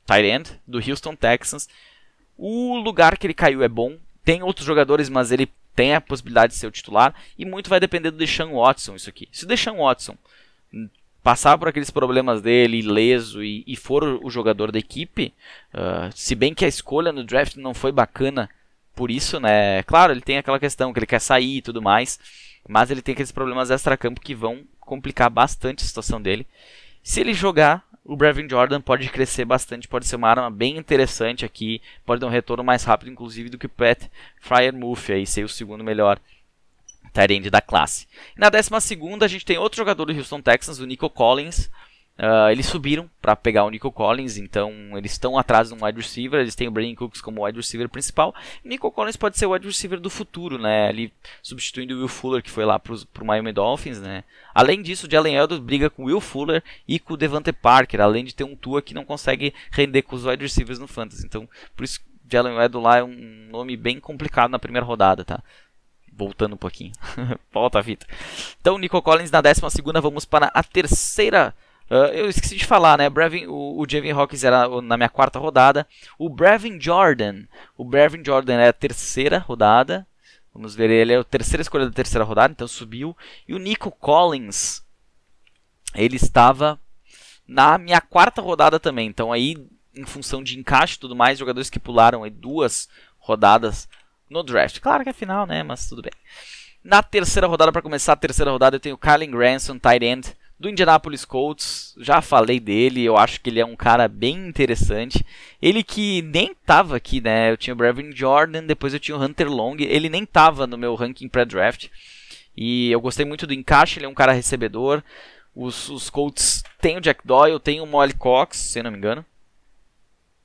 [SPEAKER 2] tight end, do Houston Texans. O lugar que ele caiu é bom. Tem outros jogadores, mas ele tem a possibilidade de ser o titular. E muito vai depender do Deshaun Watson isso aqui. Se o Deshaun Watson passar por aqueles problemas dele, ileso, e, e for o, jogador da equipe, uh, se bem que a escolha no draft não foi bacana por isso, né? Claro, ele tem aquela questão que ele quer sair e tudo mais, mas ele tem aqueles problemas extra-campo que vão complicar bastante a situação dele. Se ele jogar, o Brevin Jordan pode crescer bastante, pode ser uma arma bem interessante aqui, pode dar um retorno mais rápido, inclusive, do que o Pat Fryer Murphy, aí ser o segundo melhor Da classe. E na 12 a gente tem outro jogador do Houston Texans, o Nico Collins. Uh, eles subiram para pegar o Nico Collins, então eles estão atrás de um wide receiver. Eles têm o Brandon Cooks como wide receiver principal. Nico Collins pode ser o wide receiver do futuro, né? Ali substituindo o Will Fuller, que foi lá para o Miami Dolphins, né? Além disso, o Jalen Edwards briga com o Will Fuller e com o Devante Parker, além de ter um Tua que não consegue render com os wide receivers no Fantasy. Então, por isso, Jalen Edwards lá é um nome bem complicado na primeira rodada, tá? Voltando um pouquinho. [LAUGHS] Volta a fita. Então, Nico Collins na 12 vamos para a terceira Uh, eu esqueci de falar, né? Brevin, o, o Javin Hawkins era na minha quarta rodada. O Brevin Jordan. O Brevin Jordan é a terceira rodada. Vamos ver, ele é a terceira escolha da terceira rodada, então subiu. E o Nico Collins. Ele estava na minha quarta rodada também. Então aí, em função de encaixe e tudo mais, jogadores que pularam aí duas rodadas no draft. Claro que é final, né? Mas tudo bem. Na terceira rodada, para começar a terceira rodada, eu tenho o Kylen Granson, tight end do Indianapolis Colts, já falei dele, eu acho que ele é um cara bem interessante. Ele que nem tava aqui, né? Eu tinha o Brevin Jordan, depois eu tinha o Hunter Long, ele nem tava no meu ranking pré-draft. E eu gostei muito do encaixe, ele é um cara recebedor. Os, os Colts têm o Jack Doyle, tem o Molly Cox, se não me engano.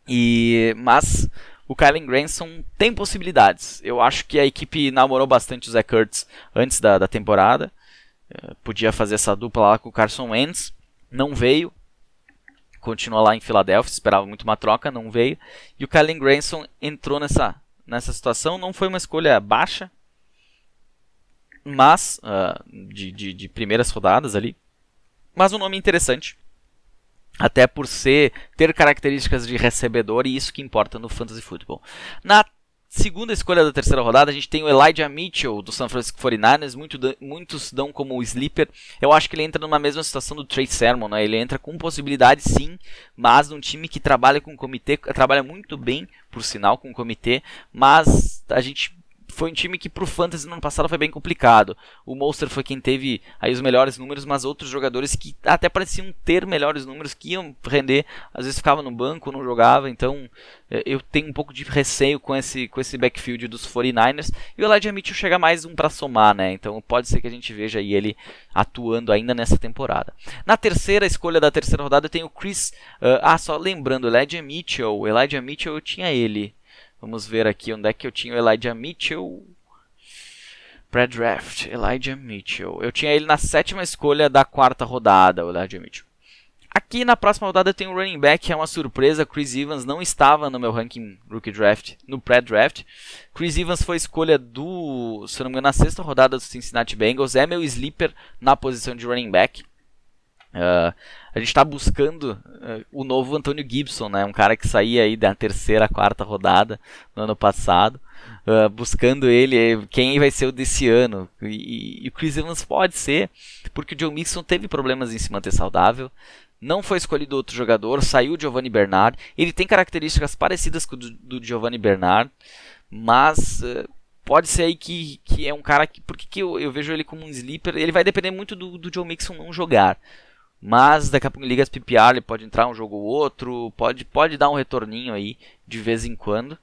[SPEAKER 2] E mas o Kylen Granson tem possibilidades. Eu acho que a equipe namorou bastante o Zach Kurtz antes da, da temporada. Eh, podia fazer essa dupla lá com o Carson Wentz, não veio. Continua lá em Filadélfia, esperava muito uma troca, não veio. E o Kylen Granson entrou nessa, nessa situação, não foi uma escolha baixa, mas uh, de, de, de primeiras rodadas ali. Mas um nome interessante. Até por ser ter características de recebedor e isso que importa no fantasy football. Na Segunda escolha da terceira rodada, a gente tem o Elijah Mitchell do San Francisco 49ers, muito, muitos dão como sleeper. Eu acho que ele entra numa mesma situação do Trey Sermon, né? ele entra com possibilidade sim, mas num time que trabalha com comitê, trabalha muito bem, por sinal, com comitê, mas a gente foi um time que pro Fantasy no ano passado foi bem complicado. O Monster foi quem teve aí os melhores números, mas outros jogadores que até pareciam ter melhores números, que iam render, às vezes ficava no banco, não jogava, então é, eu tenho um pouco de receio com esse, com esse backfield dos 49ers. E o Elijah Mitchell chega mais um para somar, né? Então pode ser que a gente veja aí ele atuando ainda nessa temporada. Na terceira escolha da terceira rodada tem o Chris. Uh, ah, só lembrando, Elijah Mitchell. Elijah Mitchell eu tinha ele. Vamos ver aqui onde é que eu tinha o Elijah Mitchell. Pré-draft, Elijah Mitchell. Eu tinha ele na sétima escolha da quarta rodada, o Elijah Mitchell. Aqui na próxima rodada eu tenho o running back, que é uma surpresa. Chris Evans não estava no meu ranking rookie draft, no pré-draft. Chris Evans foi escolha do, se não me engano, na sexta rodada do Cincinnati Bengals. É meu sleeper na posição de running back. Uh, a gente está buscando uh, o novo Antônio Gibson, né? um cara que saía aí da terceira, quarta rodada no ano passado. Uh, buscando ele, quem vai ser o desse ano. E, e, o Chris Evans pode ser, porque o Joe Mixon teve problemas em se manter saudável. Não foi escolhido outro jogador, saiu o Giovanni Bernard. Ele tem características parecidas com o do, do Giovanni Bernard, mas uh, pode ser aí que, que é um cara que. Porque que eu, eu vejo ele como um sleeper? Ele vai depender muito do, do Joe Mixon não jogar. Mas daqui a pouco liga as PPR, ele pode entrar um jogo ou outro, pode, pode dar um retorninho aí de vez em quando.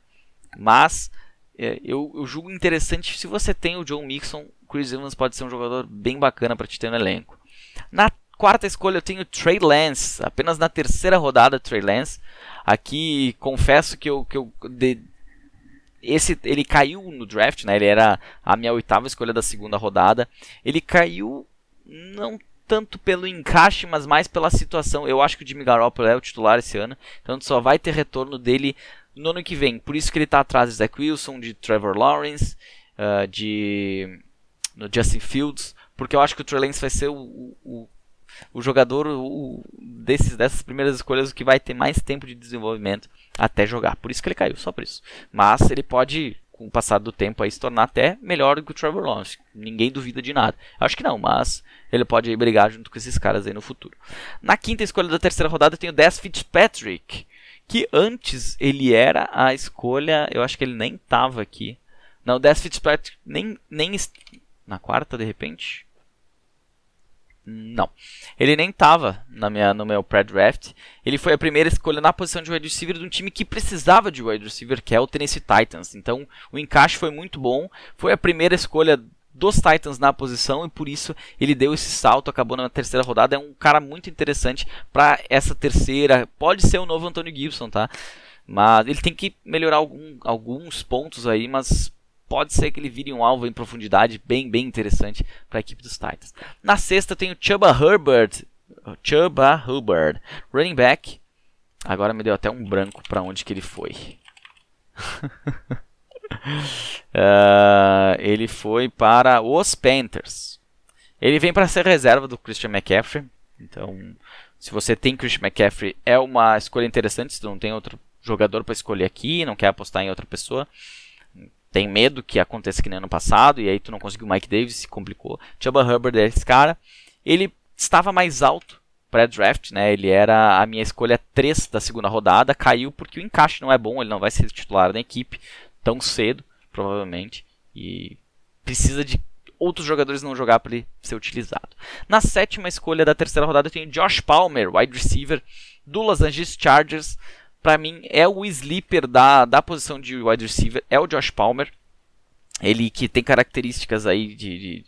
[SPEAKER 2] Mas é, eu, eu julgo interessante se você tem o John Mixon, Chris Evans pode ser um jogador bem bacana para te ter no elenco. Na quarta escolha eu tenho Trey Lance, apenas na terceira rodada Trey Lance. Aqui confesso que eu, que eu de, esse ele caiu no draft, né? Ele era a minha oitava escolha da segunda rodada. Ele caiu não tanto pelo encaixe, mas mais pela situação. Eu acho que o Jimmy Garoppolo é o titular esse ano, então só vai ter retorno dele no ano que vem. Por isso que ele está atrás de Zach Wilson, de Trevor Lawrence, uh, de no Justin Fields, porque eu acho que o Trey Lance vai ser o, o, o jogador o, desses, dessas primeiras escolhas que vai ter mais tempo de desenvolvimento até jogar. Por isso que ele caiu, só por isso. Mas ele pode com o passar do tempo aí se tornar até melhor do que o Trevor Lawrence. Ninguém duvida de nada. Acho que não, mas ele pode brigar junto com esses caras aí no futuro. Na quinta escolha da terceira rodada eu tenho Des Fitzpatrick, que antes ele era a escolha, eu acho que ele nem tava aqui. Não, Des Fitzpatrick nem nem na quarta de repente. Não. Ele nem estava na minha, no meu pré-draft. Ele foi a primeira escolha na posição de wide receiver de um time que precisava de wide receiver, que é o Tennessee Titans. Então, o encaixe foi muito bom. Foi a primeira escolha dos Titans na posição e por isso ele deu esse salto, acabou na terceira rodada. É um cara muito interessante para essa terceira. Pode ser o novo Antonio Gibson, tá? Mas ele tem que melhorar algum, alguns pontos aí, mas pode ser que ele vire um alvo em profundidade bem, bem interessante para a equipe dos Titans. Na sexta tem o Chuba Herbert, Chuba Hubbard, running back. Agora me deu até um branco para onde que ele foi. uh, [LAUGHS] ele foi para os Panthers. Ele vem para ser reserva do Christian McCaffrey. Então Se você tem Christian McCaffrey, é uma escolha interessante. Se não tem outro jogador para escolher aqui, não quer apostar em outra pessoa, tem medo que aconteça que nem ano passado, e aí tu não conseguiu o Mike Davis, se complicou. Chuba Hubbard é esse cara. Ele estava mais alto pré-draft, né? Ele era a minha escolha 3 da segunda rodada, caiu porque o encaixe não é bom, ele não vai ser titular da equipe tão cedo, provavelmente, e precisa de outros jogadores não jogar para ele ser utilizado. Na sétima escolha da terceira rodada eu tenho Josh Palmer, wide receiver do Los Angeles Chargers. Para mim é o sleeper da, da posição de wide receiver, é o Josh Palmer. Ele que tem características aí de, de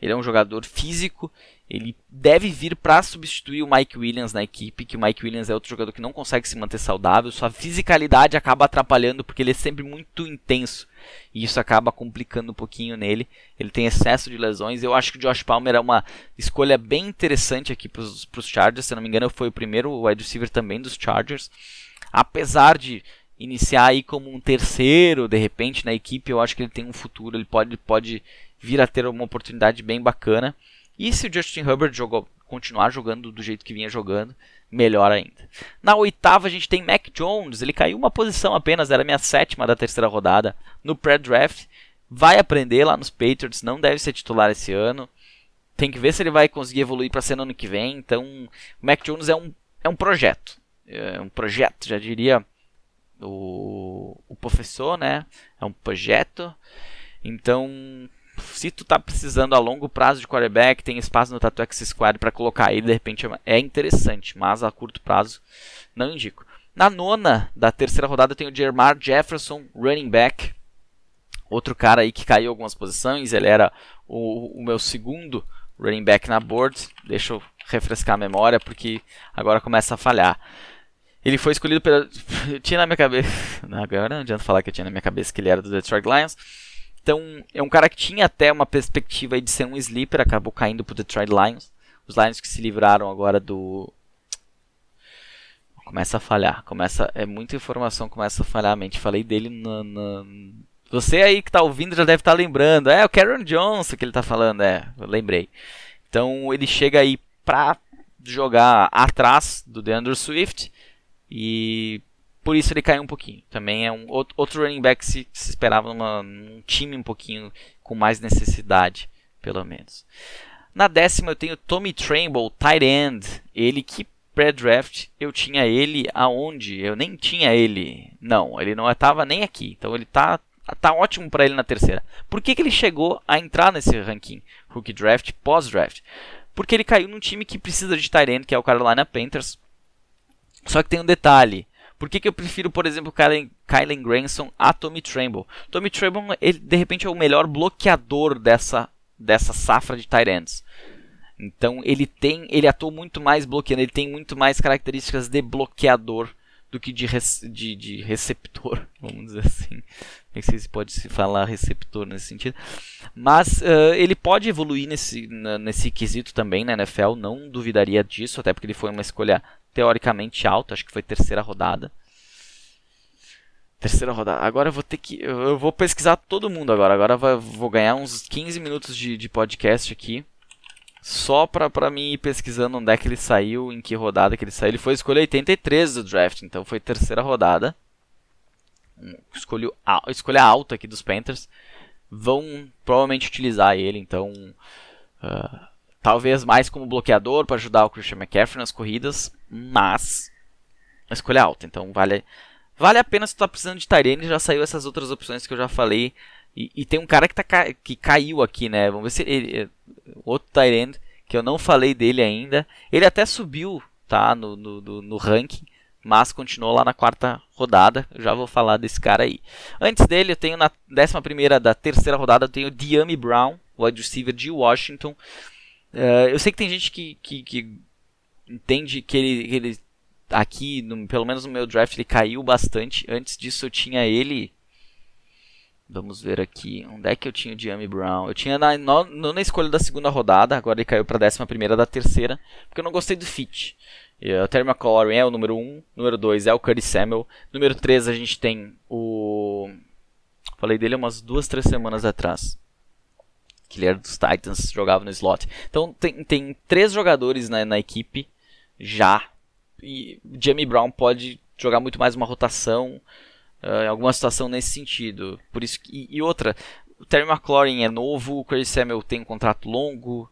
[SPEAKER 2] ele é um jogador físico, ele deve vir para substituir o Mike Williams na equipe, que o Mike Williams é outro jogador que não consegue se manter saudável, sua fisicalidade acaba atrapalhando porque ele é sempre muito intenso. E isso acaba complicando um pouquinho nele. Ele tem excesso de lesões. Eu acho que o Josh Palmer é uma escolha bem interessante aqui para os Chargers. Se não me engano, foi o primeiro wide receiver também dos Chargers. Apesar de iniciar aí como um terceiro, de repente, na equipe, eu acho que ele tem um futuro. Ele pode, pode vir a ter uma oportunidade bem bacana. E se o Justin Herbert jogou, continuar jogando do jeito que vinha jogando, melhor ainda. Na oitava a gente tem Mac Jones, ele caiu uma posição apenas, era a minha sétima da terceira rodada no pré-draft. Vai aprender lá nos Patriots, não deve ser titular esse ano. Tem que ver se ele vai conseguir evoluir para ser no ano que vem. Então, o Mac Jones é um, é um projeto. É um projeto, já diria o, o professor, né? É um projeto. Então, se tu tá precisando a longo prazo de quarterback, tem espaço no Tattoo X Squad para colocar ele, de repente é interessante, mas a curto prazo não indico. Na nona da terceira rodada tem o Jermar Jefferson, running back. Outro cara aí que caiu algumas posições, ele era o, o meu segundo running back na board. Deixa eu refrescar a memória porque agora começa a falhar. Ele foi escolhido pela. Eu [LAUGHS] tinha na minha cabeça. [LAUGHS] Agora não adianta falar que eu tinha na minha cabeça que ele era do Detroit Lions. Então, é um cara que tinha até uma perspectiva de ser um sleeper, acabou caindo pro Detroit Lions. Os Lions que se livraram agora do. Começa a falhar, começa. É muita informação, começa a falhar a mente. Falei dele na. na... Você aí que tá ouvindo já deve estar tá lembrando. É o Karen Johnson que ele tá falando, é, eu lembrei. Então ele chega aí pra jogar atrás do DeAndre Swift e por isso ele caiu um pouquinho. Também é um outro running back que se, se esperava numa, num time um pouquinho com mais necessidade, pelo menos. Na décima eu tenho Tommy Tremble, tight end. Ele que pré-draft eu tinha ele aonde? Eu nem tinha ele. Não, ele não estava nem aqui. Então ele tá tá ótimo para ele na terceira. Por que, que ele chegou a entrar nesse ranking rookie draft pós-draft? Porque ele caiu num time que precisa de tight end, que é o Carolina Panthers. Só que tem um detalhe. Por que, que eu prefiro, por exemplo, Kylen, Kylen Granson a Tommy Tremble? Tommy Tremble, ele, de repente, é o melhor bloqueador dessa, dessa safra de tight ends. Então ele tem, ele atua muito mais bloqueando, ele tem muito mais características de bloqueador do que de, de, de receptor, [LAUGHS] vamos dizer assim. Nem sei se pode se falar receptor nesse sentido. Mas uh, ele pode evoluir nesse, nesse quesito também na NFL, não duvidaria disso, até porque ele foi uma escolha teoricamente alto, acho que foi terceira rodada. Terceira rodada. Agora eu vou ter que. Eu vou pesquisar todo mundo agora. Agora vou ganhar uns 15 minutos de, de podcast aqui. Só pra, pra mim ir pesquisando onde é que ele saiu, em que rodada que ele saiu. Ele foi escolha 83 do draft, então foi terceira rodada. Escolho, escolha alta aqui dos Panthers. Vão provavelmente utilizar ele, então. Uh, Talvez mais como bloqueador para ajudar o Christian McCaffrey nas corridas, mas a escolha é alta, então vale vale a pena se tu tá precisando de Tyrene, já saiu essas outras opções que eu já falei. E, e tem um cara que, tá, que caiu aqui, né? Vamos ver se ele. Outro Tyrene, que eu não falei dele ainda. Ele até subiu, tá? No, no, no, no ranking, mas continuou lá na quarta rodada. Eu já vou falar desse cara aí. Antes dele, eu tenho na décima primeira da terceira rodada, eu tenho Diami Brown, wide receiver de Washington. Uh, eu sei que tem gente que, que, que entende que ele, que ele aqui, no, pelo menos no meu draft, ele caiu bastante. Antes disso eu tinha ele. Vamos ver aqui. Onde é que eu tinha o Jamie Brown? Eu tinha na, escolha da segunda rodada, agora ele caiu para a décima primeira da terceira, porque eu não gostei do fit. O Terry McLaurin é o número 1, um, número 2 é o Curtis Samuel, número 3 a gente tem o. Falei dele umas duas, três semanas atrás que ele era dos Titans, jogava no slot. Então tem, tem três jogadores na, na equipe, já. E Jamie Brown pode jogar muito mais uma rotação, uh, em alguma situação nesse sentido. Por isso que, e, e outra, o Terry McLaurin é novo, o Chris Samuel tem um contrato longo.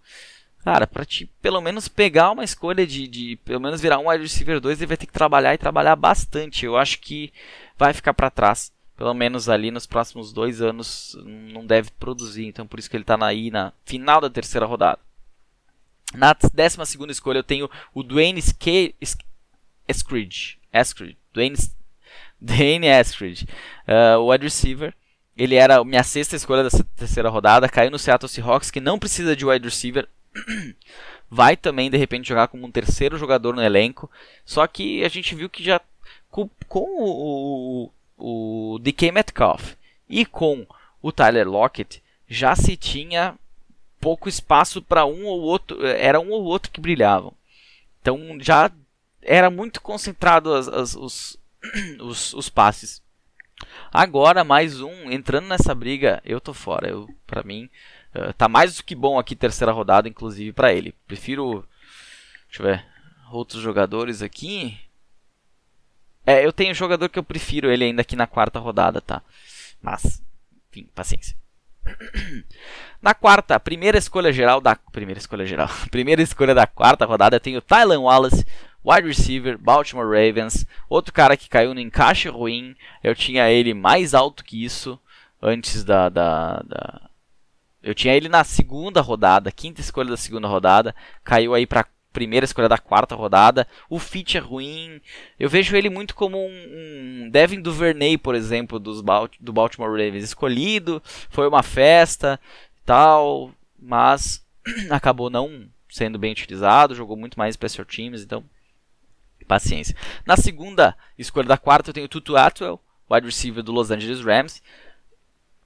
[SPEAKER 2] Cara, pra te pelo menos pegar uma escolha de, de pelo menos virar um wide receiver 2, ele vai ter que trabalhar e trabalhar bastante. Eu acho que vai ficar para trás. Pelo menos ali nos próximos dois anos não deve produzir. Então por isso que ele está aí na final da terceira rodada. Na décima segunda escolha eu tenho o Dwayne. Eskridge. Dwayne, Dwayne Eskridge. Uh, o wide receiver. Ele era minha sexta escolha dessa terceira rodada. Caiu no Seattle Seahawks, que não precisa de wide receiver. [CLEARS THROAT] Vai também, de repente, jogar como um terceiro jogador no elenco. Só que a gente viu que já com, com o, o, DK Metcalf e com o Tyler Lockett já se tinha pouco espaço para um ou outro, era um ou outro que brilhavam. Então já era muito concentrado as, as, os, [CLEARS THROAT] os, os, passes. Agora mais um entrando nessa briga, eu tô fora. Eu, para mim uh, tá mais do que bom aqui terceira rodada, inclusive para ele. Prefiro, deixa eu ver, outros jogadores aqui. É, eu tenho um jogador que eu prefiro ele ainda aqui na quarta rodada, tá? Mas, enfim, paciência. [CLEARS THROAT] Na quarta, primeira escolha geral da primeira escolha geral, [LAUGHS] primeira escolha da quarta rodada, eu tenho Tylan Wallace, wide receiver, Baltimore Ravens, outro cara que caiu no encaixe ruim. Eu tinha ele mais alto que isso antes da, da, da... eu tinha ele na segunda rodada, quinta escolha da segunda rodada, caiu aí para primeira escolha da quarta rodada. O fit é ruim. Eu vejo ele muito como um, um Devin Duvernay, por exemplo, dos do Baltimore Ravens. Escolhido, foi uma festa tal, mas [CLEARS THROAT] acabou não sendo bem utilizado. Jogou muito mais special teams, então paciência. Na segunda escolha da quarta eu tenho Tutu Atwell, wide receiver do Los Angeles Rams.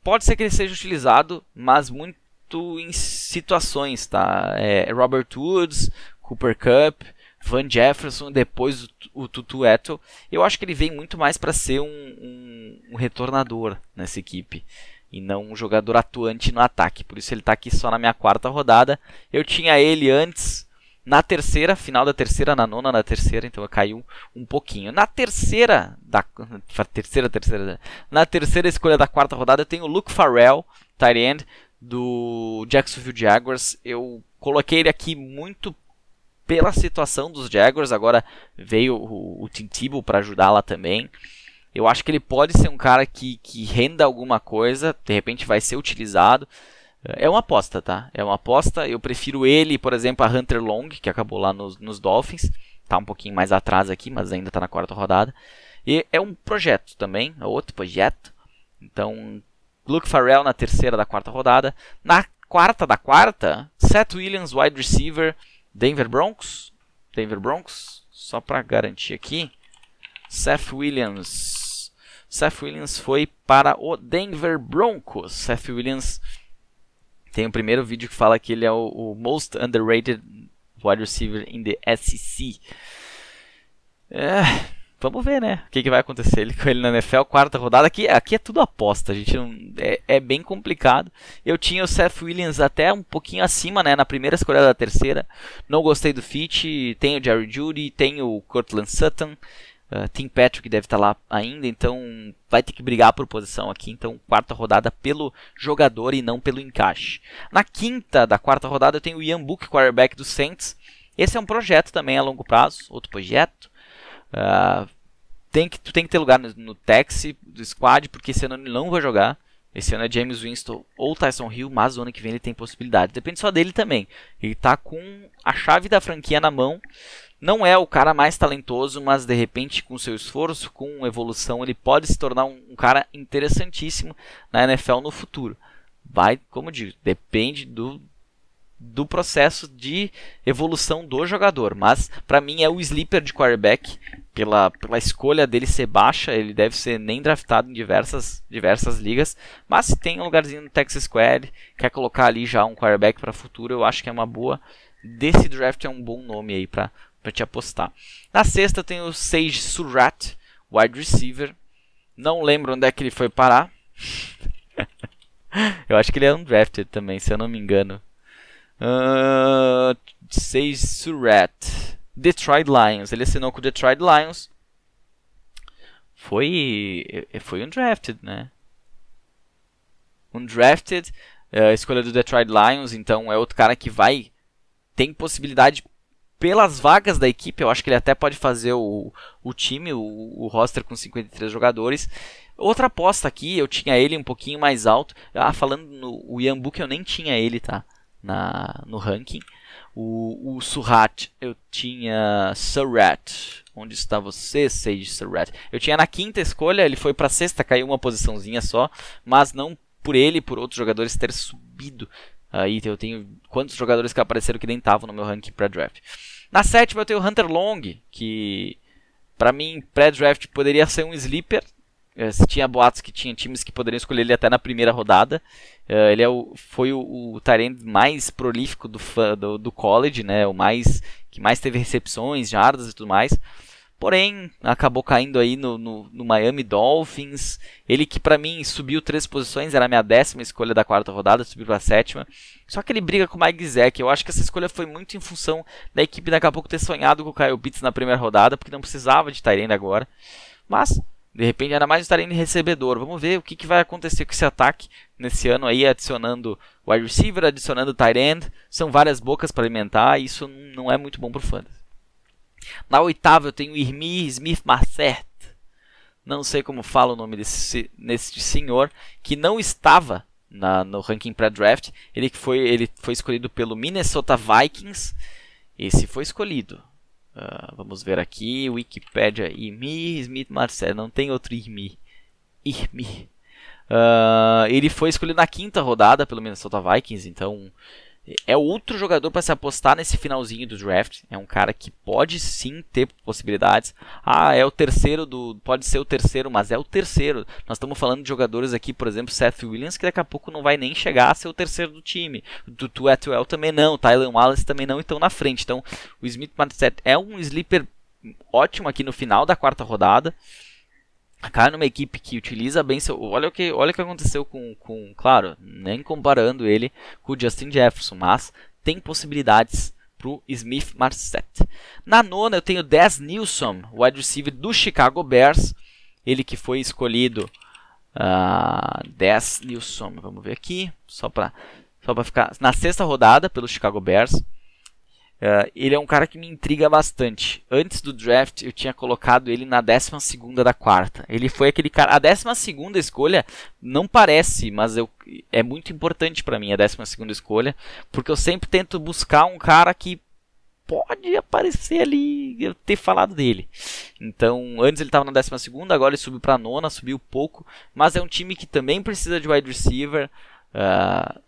[SPEAKER 2] Pode ser que ele seja utilizado, mas muito em situações, tá? É Robert Woods, Cooper Cup, Van Jefferson, depois o, o Tutu Eto. Eu acho que ele vem muito mais para ser um, um, um, retornador nessa equipe e não um jogador atuante no ataque. Por isso ele está aqui só na minha quarta rodada. Eu tinha ele antes na terceira, final da terceira, na nona, na terceira, então caiu um pouquinho. Na terceira, da terceira, terceira, na terceira escolha da quarta rodada eu tenho o Luke Farrell, tight end do Jacksonville Jaguars. Eu coloquei ele aqui muito pela situação dos Jaguars. Agora veio o, o Tim Tebow para ajudar lá também. Eu acho que ele pode ser um cara que, que renda alguma coisa, de repente vai ser utilizado. É uma aposta, tá? É uma aposta. Eu prefiro ele, por exemplo, a Hunter Long, que acabou lá nos, nos Dolphins. Tá um pouquinho mais atrás aqui, mas ainda está na quarta rodada. E é um projeto também, é outro projeto. Então, Luke Farrell na terceira da quarta rodada. Na quarta da quarta, Seth Williams, wide receiver. Denver Broncos. Denver Broncos. Só para garantir aqui. Seth Williams. Seth Williams foi para o Denver Broncos. Seth Williams tem o primeiro vídeo que fala que ele é o, o most underrated wide receiver in the SEC. É, vamos ver, né? O que, que vai acontecer ele, com ele na NFL, quarta rodada. Aqui, aqui é tudo aposta, a gente não, é, é, bem complicado. Eu tinha o Seth Williams até um pouquinho acima, né? Na primeira escolha da terceira. Não gostei do fit. Tem o Jerry Judy, tem o Cortland Sutton. Uh, Tim Patrick deve estar tá lá ainda, então vai ter que brigar por posição aqui. Então, quarta rodada pelo jogador e não pelo encaixe. Na quinta da quarta rodada, eu tenho o Ian Book, quarterback do Saints. Esse é um projeto também a longo prazo, outro projeto. Uh, tem que, tu tem que ter lugar no, no taxi do squad, porque esse ano ele não vai jogar. Esse ano é James Winston ou Tyson Hill, mas o ano que vem ele tem possibilidade. Depende só dele também. Ele está com a chave da franquia na mão. Não é o cara mais talentoso, mas de repente, com seu esforço, com evolução, ele pode se tornar um, um cara interessantíssimo na NFL no futuro. Vai, como eu digo, depende do, do processo de evolução do jogador. Mas para mim é o sleeper de quarterback pela, pela escolha dele ser baixa, ele deve ser nem draftado em diversas, diversas ligas. Mas se tem um lugarzinho no Texas Squad, quer colocar ali já um quarterback para futuro, eu acho que é uma boa. Desse draft é um bom nome aí para te apostar. Na sexta tem o Sage Surratt, wide receiver. Não lembro onde é que ele foi parar. [LAUGHS] eu acho que ele é undrafted também, se eu não me engano. Uh, Sage Surratt. Detroit Lions. Ele assinou com o Detroit Lions. Foi, foi undrafted, né? Undrafted, uh, escolha do Detroit Lions, então é outro cara que vai tem possibilidade pelas vagas da equipe, eu acho que ele até pode fazer o, o time, o, o roster com 53 jogadores. Outra aposta aqui, eu tinha ele um pouquinho mais alto. Ah, falando no o Ian Book, eu nem tinha ele, tá? Na, no ranking. O, o Surratt, eu tinha Surratt. Onde está você, Sage Surratt? Eu tinha na quinta escolha, ele foi para sexta, caiu uma posiçãozinha só, mas não por ele, por outros jogadores ter subido. Aí eu tenho quantos jogadores que apareceram que nem estavam no meu ranking pré-draft. Na sétima eu tenho Hunter Long, que para mim pré-draft poderia ser um sleeper, se tinha boatos que tinha times que poderiam escolher ele até na primeira rodada. Uh, ele é o, foi o, o mais prolífico do, do, do, college, né? O mais que mais teve recepções, jardas e tudo mais. Porém, acabou caindo aí no, no, no Miami Dolphins. Ele que para mim subiu três posições, era a minha décima escolha da quarta rodada, subiu para a sétima. Só que ele briga com o Mike Zack. Eu acho que essa escolha foi muito em função da equipe daqui a pouco ter sonhado com o Kyle Pitts na primeira rodada, porque não precisava de Tyrant agora. Mas de repente, era mais estarem recebedor. Vamos ver o que, que vai acontecer com esse ataque nesse ano aí, adicionando wide receiver, adicionando tight end. São várias bocas para alimentar e isso não é muito bom para o fantasy. Na oitava eu tenho Irmi Smith Marcet. Não sei como fala o nome desse, desse senhor, que não estava na, no ranking pré-draft. Ele, foi, ele foi escolhido pelo Minnesota Vikings. Esse foi escolhido. Uh, vamos ver aqui, Wikipedia, Irmi Smith Marcel, não tem outro Irmi. Irmi. Uh, ele foi escolhido na quinta rodada pelo Minnesota Vikings, então é outro jogador para se apostar nesse finalzinho do draft. É um cara que pode sim ter possibilidades. Ah, é o terceiro do. Pode ser o terceiro, mas é o terceiro. Nós estamos falando de jogadores aqui, por exemplo, Seth Williams, que daqui a pouco não vai nem chegar a ser o terceiro do time. Do Tuetuel também não. Tyler Wallace também não estão na frente. Então, o Smith Marset é um sleeper ótimo aqui no final da quarta rodada cai numa equipe que utiliza bem seu. Olha o que, olha o que aconteceu com, com. Claro, nem comparando ele com o Justin Jefferson, mas tem possibilidades para o Smith Marset. Na nona eu tenho Des Nilsson, wide receiver do Chicago Bears. Ele que foi escolhido. Uh, Des Nilsson, vamos ver aqui, só para só ficar. Na sexta rodada pelo Chicago Bears. Uh, ele é um cara que me intriga bastante. Antes do draft, eu tinha colocado ele na 12 da quarta. Ele foi aquele cara. A 12 escolha não parece, mas eu, é muito importante para mim a 12 escolha, porque eu sempre tento buscar um cara que pode aparecer ali eu ter falado dele. Então, antes ele estava na 12, agora ele subiu para nona, subiu pouco, mas é um time que também precisa de wide receiver. Uh,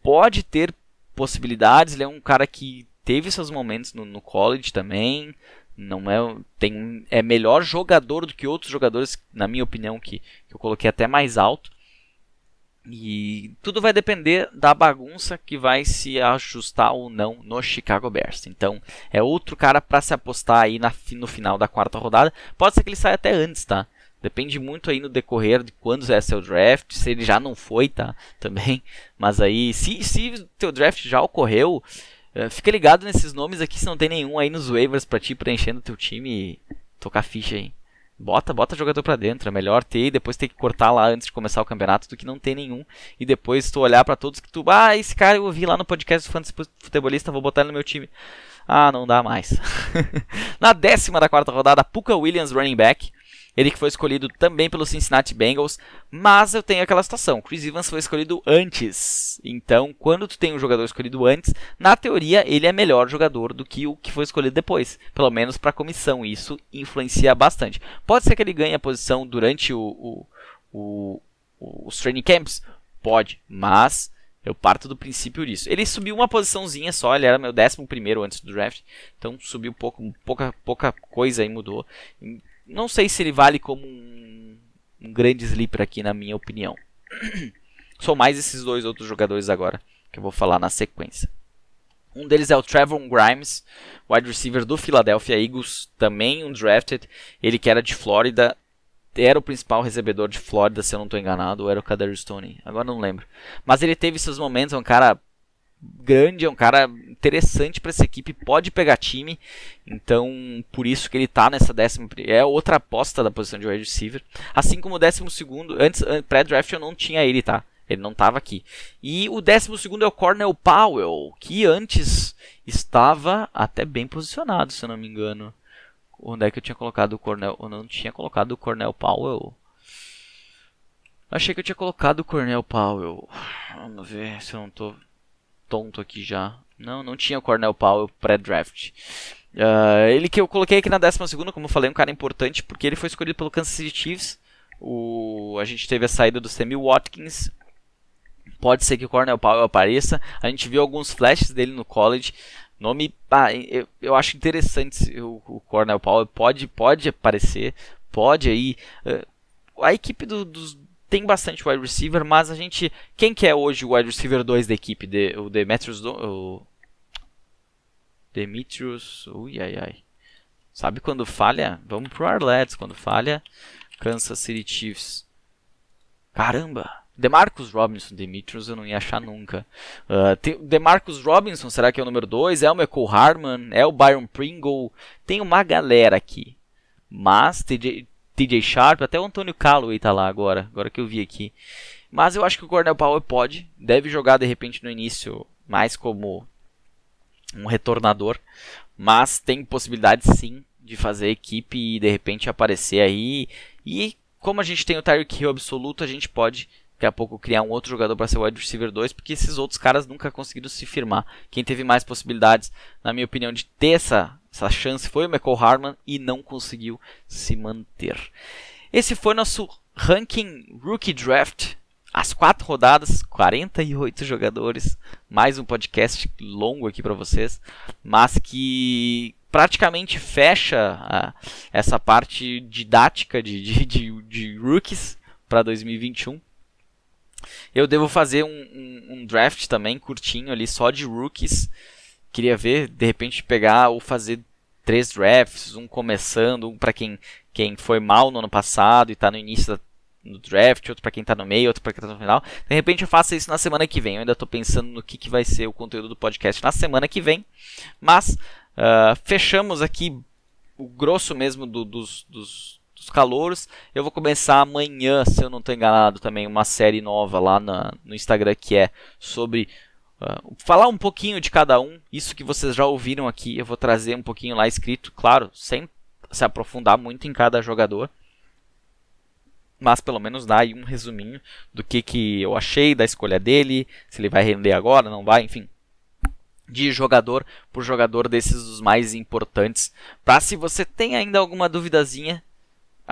[SPEAKER 2] pode ter possibilidades, ele é um cara que teve seus momentos no, no college também. Não é tem é melhor jogador do que outros jogadores, na minha opinião, que, que eu coloquei até mais alto. E tudo vai depender da bagunça que vai se ajustar ou não no Chicago Bears. Então, é outro cara para se apostar aí na, no final da quarta rodada. Pode ser que ele saia até antes, tá? Depende muito aí no decorrer de quando é seu draft, se ele já não foi, tá? Também. Mas aí, se, se teu draft já ocorreu, fica ligado nesses nomes aqui se não tem nenhum aí nos waivers pra ti preenchendo teu time e tocar ficha aí. Bota, bota jogador pra dentro. É melhor ter e depois ter que cortar lá antes de começar o campeonato do que não ter nenhum. E depois tu olhar para todos que tu. Ah, esse cara eu vi lá no podcast do Fantasy Futebolista, vou botar ele no meu time. Ah, não dá mais. [LAUGHS] Na décima da quarta rodada, Puka Williams, running back. Ele que foi escolhido também pelo Cincinnati Bengals, mas eu tenho aquela situação, Chris Evans foi escolhido antes. Então, quando tu tem um jogador escolhido antes, na teoria ele é melhor jogador do que o que foi escolhido depois, pelo menos para a comissão. Isso influencia bastante. Pode ser que ele ganhe a posição durante o, o, o, os training camps, pode, mas eu parto do princípio disso. Ele subiu uma posiçãozinha só, ele era meu décimo primeiro antes do draft, então subiu pouco, pouca, pouca coisa e mudou não sei se ele vale como um, um grande sleeper aqui, na minha opinião. [CLEARS THROAT] São mais esses dois outros jogadores agora que eu vou falar na sequência. Um deles é o Trevor Grimes, wide receiver do Philadelphia Eagles, também um drafted. Ele que era de Flórida, era o principal recebedor de Flórida, se eu não estou enganado, ou era o Kader Stone, agora não lembro. Mas ele teve seus momentos, é um cara grande, é um cara interessante para essa equipe, pode pegar time. Então, por isso que ele tá nessa décima. É outra aposta da posição de wide receiver. Assim como o décimo segundo. Antes, pré-draft eu não tinha ele, tá? Ele não estava aqui. E o décimo segundo é o Cornell Powell, que antes estava até bem posicionado, se eu não me engano. Onde é que eu tinha colocado o Cornell? Eu não tinha colocado o Cornell Powell. Achei que eu tinha colocado o Cornell Powell. Vamos ver se eu não tô tonto aqui já. Não, não tinha o Cornell Powell pré-draft. Uh, ele que eu coloquei aqui na 12 como eu falei, um cara importante, porque ele foi escolhido pelo Kansas City Chiefs. O, a gente teve a saída do Sammy Watkins. Pode ser que o Cornell Powell apareça. A gente viu alguns flashes dele no college. Nome, ah, eu, eu acho interessante o, o Powell. Pode, pode aparecer, pode aí. Uh, a equipe do, dos tem bastante wide receiver, mas a gente. Quem que é hoje o wide receiver 2 da equipe? De, o Demetrius. O Demetrius. Ui, ai, ai. Sabe quando falha? Vamos pro Arlets. Quando falha, Kansas City Chiefs. Caramba! Demarcus Robinson, Demetrius eu não ia achar nunca. Uh, Demarcus Robinson, será que é o número 2? É o Michael Harman? É o Byron Pringle? Tem uma galera aqui. Mas TJ Sharp, até o Antônio Calloway tá lá agora, agora que eu vi aqui. Mas eu acho que o Cornell Powell pode, deve jogar de repente no início mais como um retornador, mas tem possibilidade sim de fazer equipe e de repente aparecer aí. E como a gente tem o Tyreek Hill absoluto, a gente pode daqui a pouco criar um outro jogador para ser wide receiver 2, porque esses outros caras nunca conseguiram se firmar. Quem teve mais possibilidades, na minha opinião, de ter essa essa chance foi o Michael Harman e não conseguiu se manter. Esse foi nosso ranking Rookie Draft. As quatro rodadas, 48 jogadores. Mais um podcast longo aqui para vocês, mas que praticamente fecha a, essa parte didática de, de, de, de rookies para 2021. Eu devo fazer um, um, um draft também curtinho ali só de rookies queria ver, de repente, pegar ou fazer três drafts, um começando, um para quem, quem foi mal no ano passado e está no início da, no draft, outro para quem está no meio, outro para quem está no final. De repente eu faço isso na semana que vem. Eu ainda estou pensando no que, que vai ser o conteúdo do podcast na semana que vem. Mas uh, fechamos aqui o grosso mesmo do, dos, dos, dos calouros. Eu vou começar amanhã, se eu não estou enganado, também uma série nova lá na, no Instagram que é sobre Uh, falar um pouquinho de cada um, isso que vocês já ouviram aqui, eu vou trazer um pouquinho lá escrito, claro, sem se aprofundar muito em cada jogador, mas pelo menos dar aí um resuminho do que, que eu achei da escolha dele, se ele vai render agora, não vai, enfim. De jogador por jogador desses dos mais importantes. Para se você tem ainda alguma duvidazinha,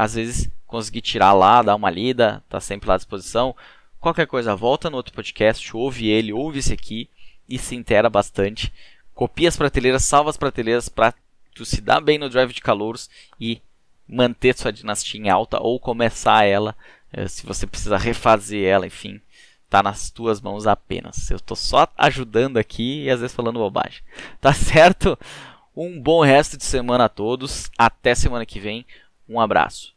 [SPEAKER 2] às vezes conseguir tirar lá, dar uma lida, tá sempre lá à disposição. Qualquer coisa, volta no outro podcast, ouve ele, ouve esse aqui e se intera bastante. Copia as prateleiras, salva as prateleiras para tu se dar bem no drive de calouros e manter sua dinastia em alta ou começar ela, eh, se você precisa refazer ela, enfim, tá nas tuas mãos apenas. Eu tô só ajudando aqui e às vezes falando bobagem. Tá certo? Um bom resto de semana a todos. Até semana que vem. Um abraço.